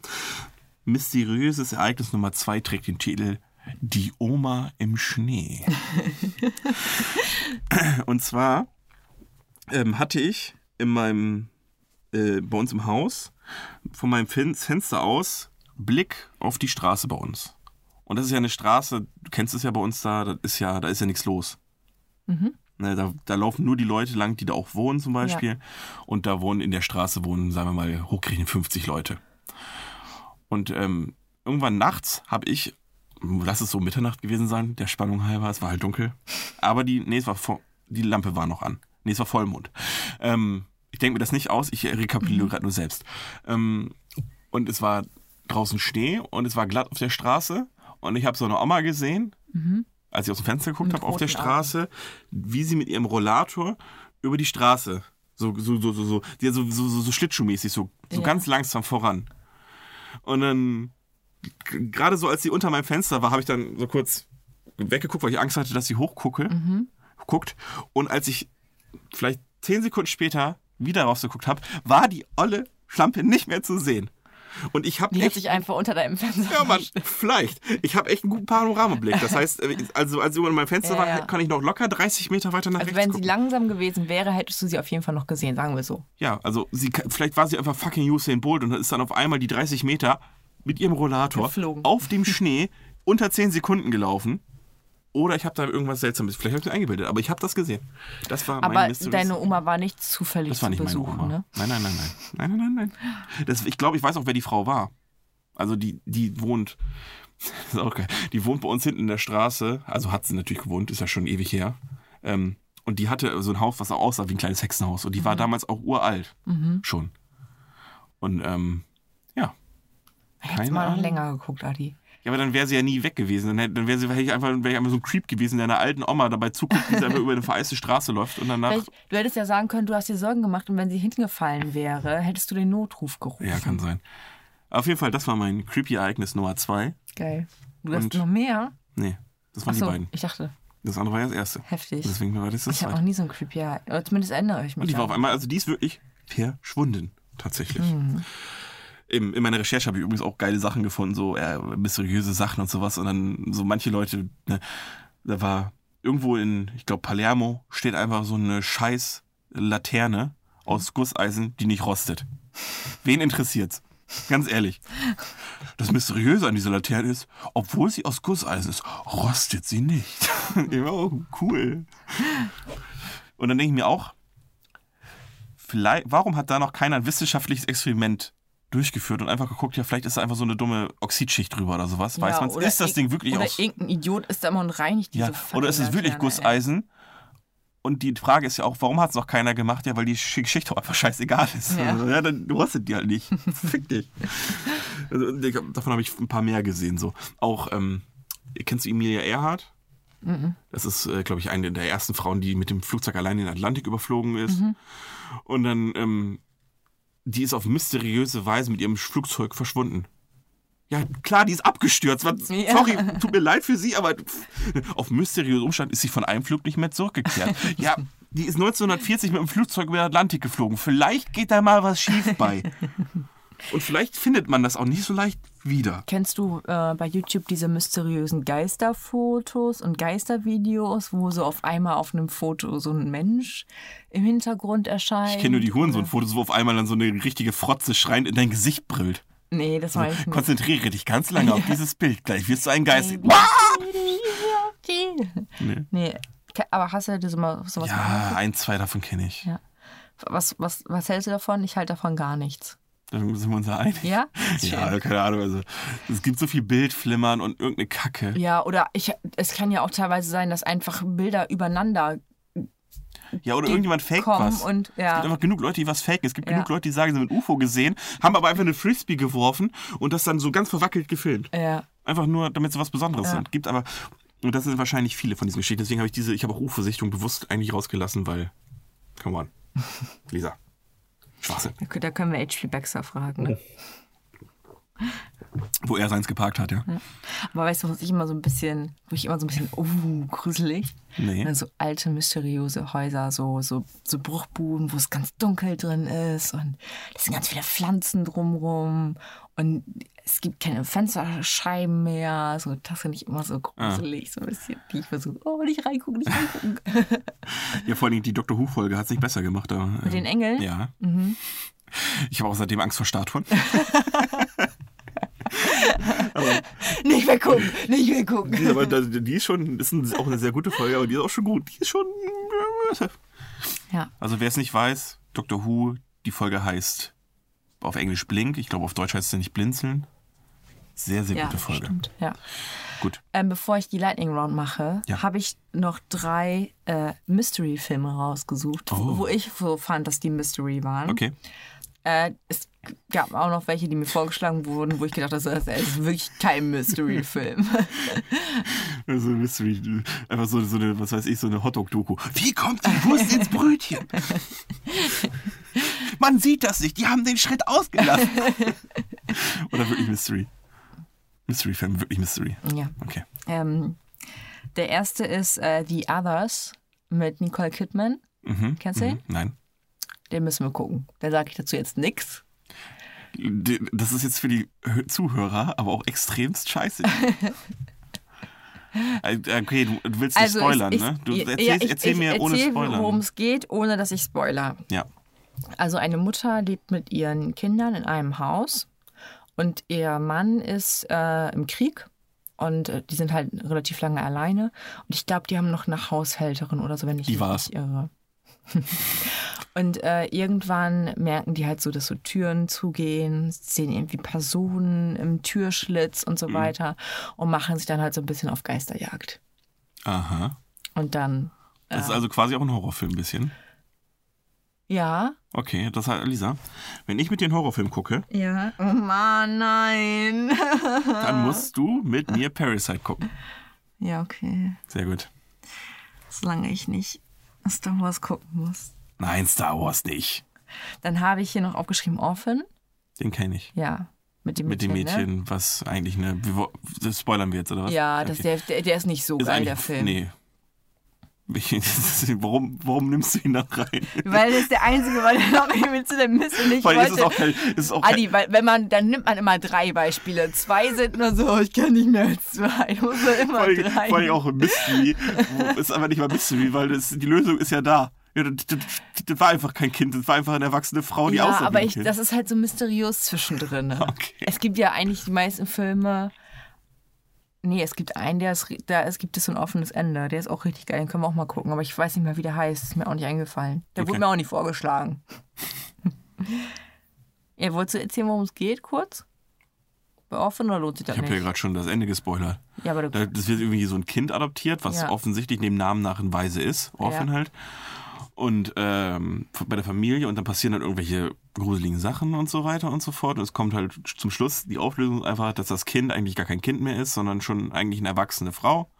Mysteriöses Ereignis Nummer zwei trägt den Titel Die Oma im Schnee. Und zwar ähm, hatte ich in meinem, äh, bei uns im Haus, von meinem Fen Fenster aus, Blick auf die Straße bei uns. Und das ist ja eine Straße, du kennst es ja bei uns da, das ist ja, da ist ja nichts los. Ne, da, da laufen nur die Leute lang, die da auch wohnen zum Beispiel. Und da wohnen in der Straße wohnen, sagen wir mal, hochgerechnet 50 Leute. Und ähm, irgendwann nachts habe ich, lass es so Mitternacht gewesen sein, der Spannung halber, es war halt dunkel. Aber die, nee, es war die Lampe war noch an. Nee, es war Vollmond. Ähm, ich denke mir das nicht aus, ich rekapituliere gerade nur selbst. Ähm, und es war draußen Schnee und es war glatt auf der Straße. Und ich habe so eine Oma gesehen, als ich aus dem Fenster geguckt habe, auf der Straße, wie sie mit ihrem Rollator über die Straße, so, so, so, so, so, so, so, so, so Schlittschuhmäßig, so, so Ja. ganz langsam voran. Und dann, gerade so als sie unter meinem Fenster war, habe ich dann so kurz weggeguckt, weil ich Angst hatte, dass sie hochgucke, guckt. Und als ich vielleicht zehn Sekunden später wieder rausgeguckt habe, war die olle Schlampe nicht mehr zu sehen. Und ich habe echt sich einfach unter deinem Fenster. Ja, Mann, vielleicht. Ich habe echt einen guten Panoramablick. Das heißt, äh, also als sie an meinem Fenster Ja, war, ja. kann ich noch locker 30 Meter weiter nach Also rechts wenn sie gucken. langsam gewesen wäre, hättest du sie auf jeden Fall noch gesehen, sagen wir so. Ja, also sie, vielleicht war sie einfach fucking Usain Bolt und ist dann auf einmal die 30 Meter mit ihrem Rollator Geflogen. auf dem Schnee unter 10 Sekunden gelaufen. Oder ich habe da irgendwas Seltsames, vielleicht habe ich mir eingebildet, aber ich habe das gesehen. Das war mein Aber Mystery. deine Oma war nicht zufällig Das war nicht zu meine besuchen, Oma. ne? Nein, nein, nein, nein. Nein, nein, nein, nein. Das, ich glaube, ich weiß auch, wer die Frau war. Also die, die wohnt, das ist auch geil, die wohnt bei uns hinten in der Straße. Also hat sie natürlich gewohnt, ist ja schon ewig her. Ähm, und die hatte so ein Haus, was auch aussah wie ein kleines Hexenhaus. Und die Mhm. war damals auch uralt. Schon. Und ähm, ja. Hättest Keine mal noch länger geguckt, Adi. Ja, aber dann wäre sie ja nie weg gewesen. Dann, hätte- dann wäre sie wäre ich einfach, wäre ich einfach so ein Creep gewesen, der einer alten Oma dabei zuguckt, wie sie einfach über eine vereiste Straße läuft und danach. Vielleicht, du hättest ja sagen können, du hast dir Sorgen gemacht und wenn sie hingefallen wäre, hättest du den Notruf gerufen. Ja, kann sein. Auf jeden Fall, das war mein creepy Ereignis Nummer zwei. Geil. Du hast Und- noch mehr? Nee, das waren Achso, die beiden. ich dachte, Das andere war ja das erste. heftig. Deswegen war das das Ich habe noch zweite. nie so ein creepy Oder zumindest erinnere ich mich. Und die war auf einmal, also die ist wirklich verschwunden. Tatsächlich. In, in meiner Recherche habe ich übrigens auch geile Sachen gefunden, so äh, mysteriöse Sachen und sowas. Und dann so manche Leute, ne, da war irgendwo in, ich glaube, Palermo steht einfach so eine scheiß Laterne aus Gusseisen, die nicht rostet. Wen interessiert's? Ganz ehrlich. Das Mysteriöse an dieser Laterne ist, obwohl sie aus Gusseisen ist, rostet sie nicht. ja, cool. Und dann denke ich mir auch, vielleicht, warum hat da noch keiner ein wissenschaftliches Experiment durchgeführt und einfach geguckt, ja, vielleicht ist da einfach so eine dumme Oxidschicht drüber oder sowas. Weiß Ja, man, oder ist das Ding wirklich Oder aus. irgendein Idiot ist da immer und reinigt diese Ja, oder ist es wirklich. Gusseisen? Und die Frage ist ja auch, warum hat es noch keiner gemacht? Ja, weil die Sch- Geschichte auch einfach scheißegal ist. Ja. Also, ja dann rostet die halt nicht. Fick dich. Also, davon habe ich ein paar mehr gesehen. So. Auch, ähm, kennst du Emilia Earhart? Das ist, äh, glaube ich, eine der ersten Frauen, die mit dem Flugzeug allein in den Atlantik überflogen ist. Und dann, ähm, die ist auf mysteriöse Weise mit ihrem Flugzeug verschwunden. Ja, klar, die ist abgestürzt. Was, Ja. Sorry, tut mir leid für sie, aber auf mysteriösen Umstand ist sie von einem Flug nicht mehr zurückgekehrt. ja, die ist 1940 mit dem Flugzeug über den Atlantik geflogen. Vielleicht geht da mal was schief bei. Und vielleicht findet man das auch nicht so leicht wieder. Kennst du äh, bei YouTube diese mysteriösen Geisterfotos und Geistervideos, wo so auf einmal auf einem Foto so ein Mensch im Hintergrund erscheint? Ich kenne nur die Hurensohn-Fotos, wo auf einmal dann so eine richtige Frotze schreiend in dein Gesicht brüllt. Nee, das war ich nicht. Konzentriere dich ganz lange auf dieses Bild. Gleich wirst du ein Geist. sehen. Nee. Nee, aber hast du so mal sowas Ja, ein, zwei davon kenne ich. Ja. Was, was, was hältst du davon? Ich halte davon gar nichts. Da sind wir uns ja einig. Ja? Ja, keine Ahnung. Also, es gibt so viel Bildflimmern und irgendeine Kacke. Ja, oder ich, es kann ja auch teilweise sein, dass einfach Bilder übereinander Ja, oder irgendjemand fake was. und Es ja. gibt einfach genug Leute, die was faken. Es gibt Ja. genug Leute, die sagen, sie haben ein UFO gesehen, haben aber einfach eine Frisbee geworfen und das dann so ganz verwackelt gefilmt. Ja. Einfach nur, damit sie was Besonderes sind. Gibt aber, und das sind wahrscheinlich viele von diesen Geschichten. Deswegen habe ich diese, ich habe auch UFO-Sichtung bewusst eigentlich rausgelassen, weil, come on. Lisa. Schwachsinn. Da können wir H.P. Baxter fragen. Ne? Wo er seins geparkt hat, ja. Aber weißt du, was ich immer so ein bisschen, wo ich immer so ein bisschen, oh, gruselig. Nee. Ne, So alte, mysteriöse Häuser, so, so, so Bruchbuden, wo es ganz dunkel drin ist und es sind ganz viele Pflanzen drumrum und es gibt keine Fensterscheiben mehr. So, das finde ich immer so gruselig, so ein bisschen. Die ich versuche, oh, nicht reingucken, nicht reingucken. Ja, vor allem die Dr. Who-Folge hat es nicht besser gemacht. Da, Mit den ähm, Engeln? Ja. Ich habe auch seitdem Angst vor Statuen. Nicht weggucken, nicht weggucken. Nee, aber die ist schon, ist auch eine sehr gute Folge, aber die ist auch schon gut. Die ist schon. Ja, Also wer es nicht weiß, Dr. Who, die Folge heißt auf Englisch Blink. Ich glaube, auf Deutsch heißt sie nicht Blinzeln. Sehr, sehr ja gute Folge. stimmt. Ja. Gut. Ähm, bevor ich die Lightning Round mache, Ja. habe ich noch drei äh, Mystery-Filme rausgesucht, Oh. wo ich so fand, dass die Mystery waren. Okay. Äh, es gab auch noch welche, die mir vorgeschlagen wurden, wo ich gedacht habe, das ist wirklich kein Mystery-Film. Also Mystery, einfach so, so eine, was weiß ich, so eine Hotdog-Doku. Wie kommt die Wurst ins Brötchen? Man sieht das nicht, die haben den Schritt ausgelassen. Oder wirklich Mystery? Mystery-Film, wirklich Mystery. ja. Okay. Ähm, der erste ist äh, The Others mit Nicole Kidman. Mhm. Kennst du mhm. den? Nein. Den müssen wir gucken. Da sage ich dazu jetzt nichts. Das ist jetzt für die Hö- Zuhörer aber auch extremst scheiße. Äh, Okay, du du willst nicht Also spoilern, ich, ne? Du erzähl, ja, ich, erzähl mir ohne erzähl, Spoilern. worum es geht, ohne dass ich spoiler. Ja. Also eine Mutter lebt mit ihren Kindern in einem Haus und ihr Mann ist äh, im Krieg und äh, die sind halt relativ lange alleine und ich glaube, die haben noch eine Haushälterin oder so, wenn ich Die mich war's. nicht irre. und äh, irgendwann merken die halt so, dass so Türen zugehen, sehen irgendwie Personen im Türschlitz und so Mhm. weiter und machen sich dann halt so ein bisschen auf Geisterjagd. Aha. Und dann, Das ist also quasi auch ein Horrorfilm ein bisschen. Ja, Okay, das heißt, Lisa, wenn ich mit dir einen Horrorfilm gucke, ja, oh Mann, nein. dann musst du mit mir Parasite gucken. Ja, okay. Sehr gut. Solange ich nicht Star Wars gucken muss. Nein, Star Wars nicht. Dann habe ich hier noch aufgeschrieben Orphan. Den kenne ich. Ja, mit dem Mit Mädchen. dem Mädchen, was eigentlich eine. Das spoilern wir jetzt, oder was? Ne? Ja, das, Okay. der, der, der ist nicht so Ist geil, der Film. Nee. warum, warum nimmst du ihn da rein? Weil das ist der einzige, weil irgendwie zu dem Mist und ich Weil es ist wollte. auch kein. Es ist auch Adi, weil wenn man, dann nimmt man immer drei Beispiele. Zwei sind nur so, ich kann nicht mehr als zwei. Du musst nur immer vor drei. vor allem auch ein Mystery. ist aber nicht mal Mystery, weil das, die Lösung ist ja da. Ja, das, das, das war einfach kein Kind, das war einfach eine erwachsene Frau, die ja, aussah aber ich, das ist halt so mysteriös zwischendrin. ne? Okay. Es gibt ja eigentlich die meisten Filme. Nee, es gibt einen, der ist, da ist, gibt es so ein offenes Ende. Der ist auch richtig geil, den können wir auch mal gucken. Aber ich weiß nicht mehr, wie der heißt. Ist mir auch nicht eingefallen. Der Okay. wurde mir auch nicht vorgeschlagen. ja, wolltest du erzählen, worum es geht, kurz? Bei Offen oder lohnt sich das ich habe ja gerade schon das Ende gespoilert. Ja, aber Da, du, das wird irgendwie so ein Kind adoptiert, was Ja. offensichtlich dem Namen nach ein Weise ist, Orphan Ja. halt. Und ähm, bei der Familie und dann passieren dann irgendwelche gruseligen Sachen und so weiter und so fort. Und es kommt halt zum Schluss die Auflösung einfach, dass das Kind eigentlich gar kein Kind mehr ist, sondern schon eigentlich eine erwachsene Frau,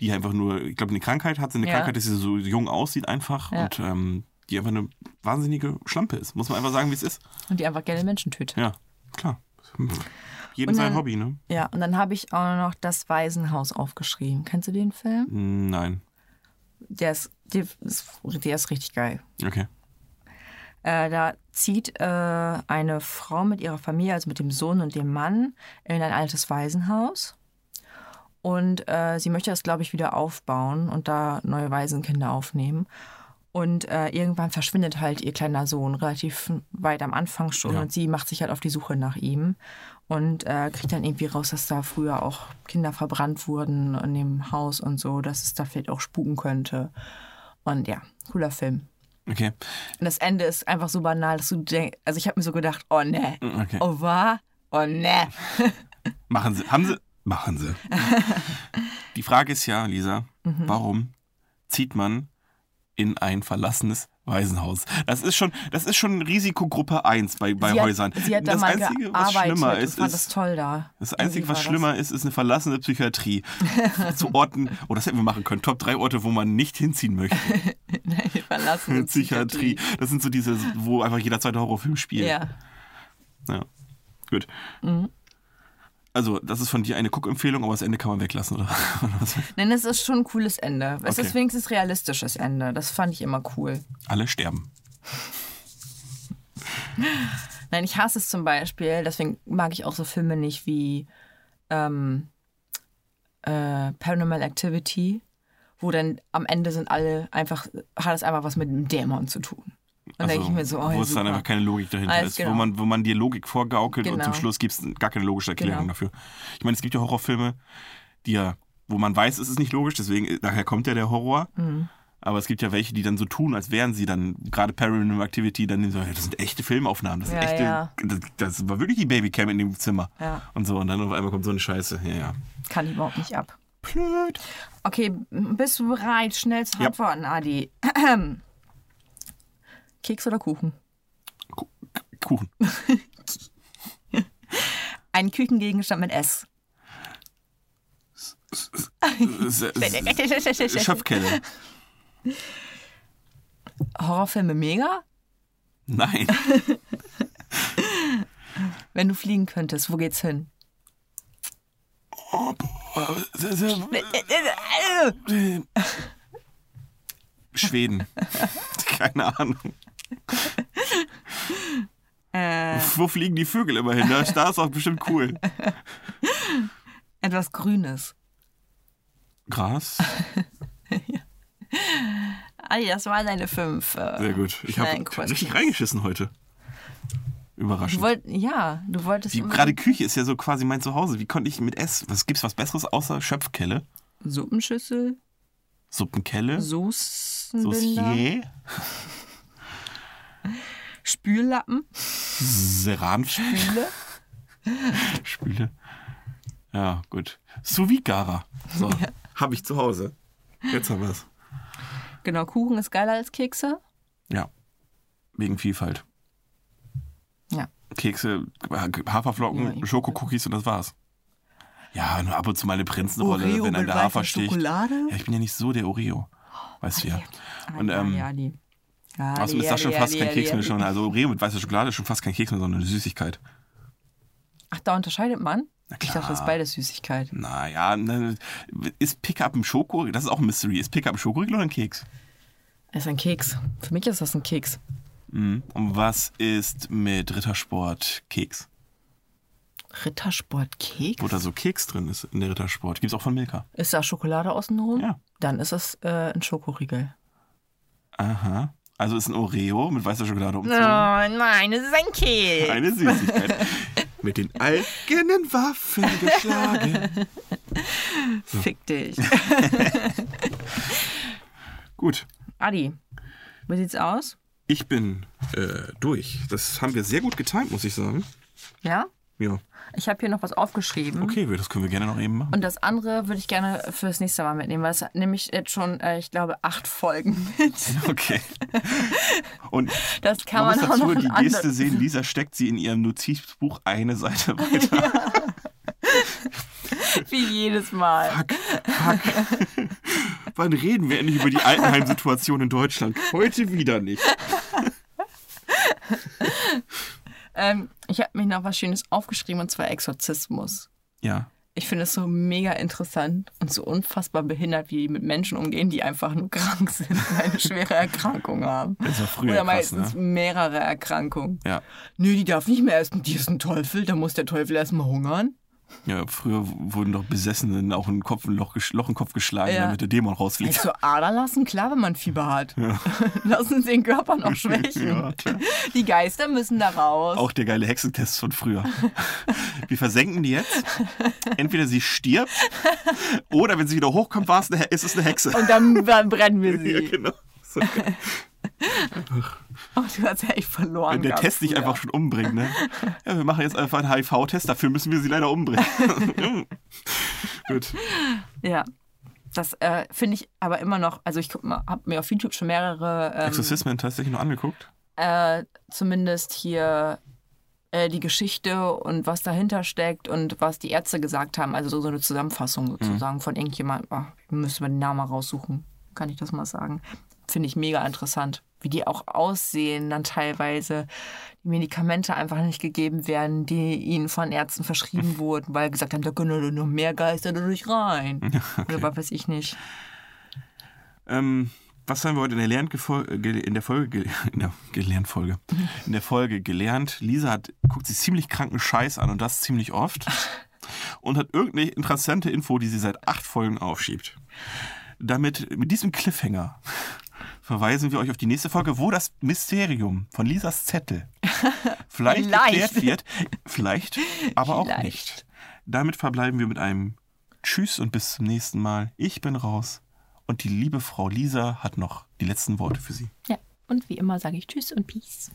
die einfach nur, ich glaube, eine Krankheit hat. Sie eine Ja. Krankheit, dass sie so jung aussieht einfach Ja. und ähm, die einfach eine wahnsinnige Schlampe ist. Muss man einfach sagen, wie es ist. und die einfach gerne Menschen tötet. Ja, klar. Jedem Und sein dann- Hobby, ne? Ja, und dann habe ich auch noch das Waisenhaus aufgeschrieben. Kennst du den Film? Nein. Der ist, der ist, der ist richtig geil. Okay. Äh, da zieht äh, eine Frau mit ihrer Familie, also mit dem Sohn und dem Mann, in ein altes Waisenhaus. Und äh, sie möchte das, glaube ich, wieder aufbauen und da neue Waisenkinder aufnehmen. Und äh, irgendwann verschwindet halt ihr kleiner Sohn relativ weit am Anfang schon Ja. und sie macht sich halt auf die Suche nach ihm und äh, kriegt dann irgendwie raus, dass da früher auch Kinder verbrannt wurden in dem Haus und so, dass es da vielleicht auch spuken könnte. Und ja, cooler Film. Okay. Und das Ende ist einfach so banal, dass du denkst, also ich habe mir so gedacht, oh ne, Okay. oh war, oh ne. Machen Sie. Haben Sie. Machen Sie. Die Frage ist ja, Lisa, Mhm. warum zieht man in ein verlassenes Waisenhaus? Das ist schon, das ist schon Risikogruppe 1 bei, bei sie Häusern. Hat, sie hat da das mal Einzige, was schlimmer ist, fand das ist. toll da. Das Einzige, was schlimmer ist, ist eine verlassene Psychiatrie. Zu Orten, oh, das hätten wir machen können. Top 3 Orte, wo man nicht hinziehen möchte. Das, Nein, verlassene Psychiatrie. Das sind so diese, wo einfach jeder zweite Horrorfilm spielt. Ja. Ja. Gut. Mhm. Also, das ist von dir eine Guckempfehlung, aber das Ende kann man weglassen, oder? Nein, es ist schon ein cooles Ende. Es Okay. ist wenigstens realistisches Ende. Das fand ich immer cool. Alle sterben. Nein, ich hasse es zum Beispiel, deswegen mag ich auch so Filme nicht wie ähm, äh, Paranormal Activity, wo dann am Ende sind alle einfach, hat es einfach was mit einem Dämon zu tun. Und dann denke ich mir so, oh, Also, wo es dann einfach keine Logik dahinter Alles ist, genau. wo, man, wo man dir Logik vorgaukelt und Genau. zum Schluss gibt es gar keine logische Erklärung Genau. dafür. Ich meine, es gibt ja Horrorfilme, die ja, wo man weiß, es ist nicht logisch, deswegen, daher kommt ja der Horror. Mhm. Aber es gibt ja welche, die dann so tun, als wären sie dann, gerade Paranormal Activity, dann so, das sind echte Filmaufnahmen, das sind Ja, echte, ja. Das, das war wirklich die Babycam in dem Zimmer. Ja. Und so, und dann auf einmal kommt so eine Scheiße. Ja. Kann ich überhaupt nicht ab. Blöd. Okay, bist du bereit, schnell zu antworten, Adi? Keks oder Kuchen? Ku- Kuchen. Ein Küchengegenstand mit S. Schöpfkelle. Horrorfilme mega? Nein. Wenn du fliegen könntest, wo geht's hin? Oh. Schweden. Keine Ahnung. Äh, Wo fliegen die Vögel immer hin? Da, da ist auch bestimmt cool. etwas Grünes. Gras? Ali, das war deine fünf. Äh, Sehr gut. Ich habe richtig reingeschissen heute. Du Überraschend. wollt, ja, du wolltest gerade Küche ist ja so quasi mein Zuhause. Wie konnte ich mit Ess? Was gibt's was Besseres außer Schöpfkelle? Suppenschüssel, Suppenkelle? Soßenbinder, Saucier? Spüllappen, Seranspüle? Spüle. Ja, gut. Gara. So, habe ich zu Hause. Jetzt haben wir's. Genau, Kuchen ist geiler als Kekse. Ja. Wegen Vielfalt. Ja. Kekse, Haferflocken, Ja, Schokokookies und das war's. Ja, nur ab und zu mal eine Prinzenrolle, Oreo wenn an der Hafer sticht. Schokolade? Ja, ich bin ja nicht so der Oreo. Weißt du ja. Und Ali, ähm, Ali. außerdem ist das schon fast kein Keks mehr schon. Also Oreo mit weißer Schokolade ist schon fast kein Keks mehr, sondern eine Süßigkeit. Ach, da unterscheidet man? Ich dachte, das ist beides Süßigkeit. Naja, ne, ist Pickup ein Schoko? Das ist auch ein Mystery. Ist Pickup ein Schokoriegel oder ein Keks? Das ist ein Keks. Für mich ist das ein Keks. Mhm. Und was ist mit Rittersport Keks? Rittersport Keks? Wo da so Keks drin ist in der Rittersport. Gibt's auch von Milka. Ist da Schokolade außenrum? Ja. Dann ist es äh, ein Schokoriegel. Aha. Also ist ein Oreo mit weißer Schokolade umzogen. nein, es ist ein Keks. Eine Süßigkeit. mit den eigenen Waffen geschlagen. Fick dich. Gut. Adi, wie sieht's aus? Ich bin äh, durch. Das haben wir sehr gut getimt, muss ich sagen. Ja? Ja. Ich habe hier noch was aufgeschrieben. Okay, das können wir gerne noch eben machen. Und das andere würde ich gerne fürs nächste Mal mitnehmen, weil es hat nämlich jetzt schon, äh, ich glaube, acht Folgen mit. Okay. Und Das kann man man, muss auch dazu noch die Geste sehen, Lisa steckt sie in ihrem Notizbuch eine Seite weiter. Wie jedes Mal. Fuck, fuck. Wann reden wir endlich über die Altenheimsituation in Deutschland? Heute wieder nicht. Ähm, ich habe mir noch was Schönes aufgeschrieben und zwar Exorzismus. Ja. Ich finde es so mega interessant und so unfassbar behindert, wie die mit Menschen umgehen, die einfach nur krank sind und eine schwere Erkrankung haben. Das war früher Oder krass, meistens ne? mehrere Erkrankungen. Ja. Nö, die darf nicht mehr essen. Die ist ein Teufel. Da muss der Teufel erstmal hungern. Ja, früher wurden doch Besessenen auch ein Kopf, ein Loch, Loch in den Kopf geschlagen, Ja. damit der Dämon rausfliegt. Also Ader lassen, klar, wenn man Fieber hat. Lassen Sie den Körper noch schwächen. Ja. Die Geister müssen da raus. Auch der geile Hexentest von früher. Wir versenken die jetzt. Entweder sie stirbt oder wenn sie wieder hochkommt, war es eine, He- ist es eine Hexe. Und dann, dann brennen wir sie. Ja, genau. So Oh, du hast ja echt verloren. Wenn der Test dich einfach schon umbringt, ne? Ja, wir machen jetzt einfach einen HIV-Test, dafür müssen wir sie leider umbringen. Gut. Ja. Das äh, finde ich aber immer noch, also ich habe mir auf YouTube schon mehrere, ähm, Exorzismen tatsächlich noch angeguckt? äh, zumindest hier äh, die Geschichte und was dahinter steckt und was die Ärzte gesagt haben. Also so, so eine Zusammenfassung sozusagen von irgendjemand. Oh, müssen wir den Namen mal raussuchen, kann ich das mal sagen. Finde ich mega interessant, wie die auch aussehen dann teilweise. Die Medikamente einfach nicht gegeben werden, die ihnen von Ärzten verschrieben wurden, weil gesagt haben, da können noch mehr Geister dadurch rein. Oder was weiß ich nicht. Ähm, was haben wir heute in der, Lerngefol- äh, in der Folge ge- in der Gelernfolge in der Folge gelernt? Lisa hat guckt sich ziemlich kranken Scheiß an und das ziemlich oft und hat irgendeine interessante Info, die sie seit acht Folgen aufschiebt. Damit mit diesem Cliffhanger verweisen wir euch auf die nächste Folge, wo das Mysterium von Lisas Zettel vielleicht, Vielleicht. erklärt wird, vielleicht, aber auch Vielleicht. nicht. Damit verbleiben wir mit einem Tschüss und bis zum nächsten Mal. Ich bin raus. Und die liebe Frau Lisa hat noch die letzten Worte für Sie. Ja, und wie immer sage ich Tschüss und Peace.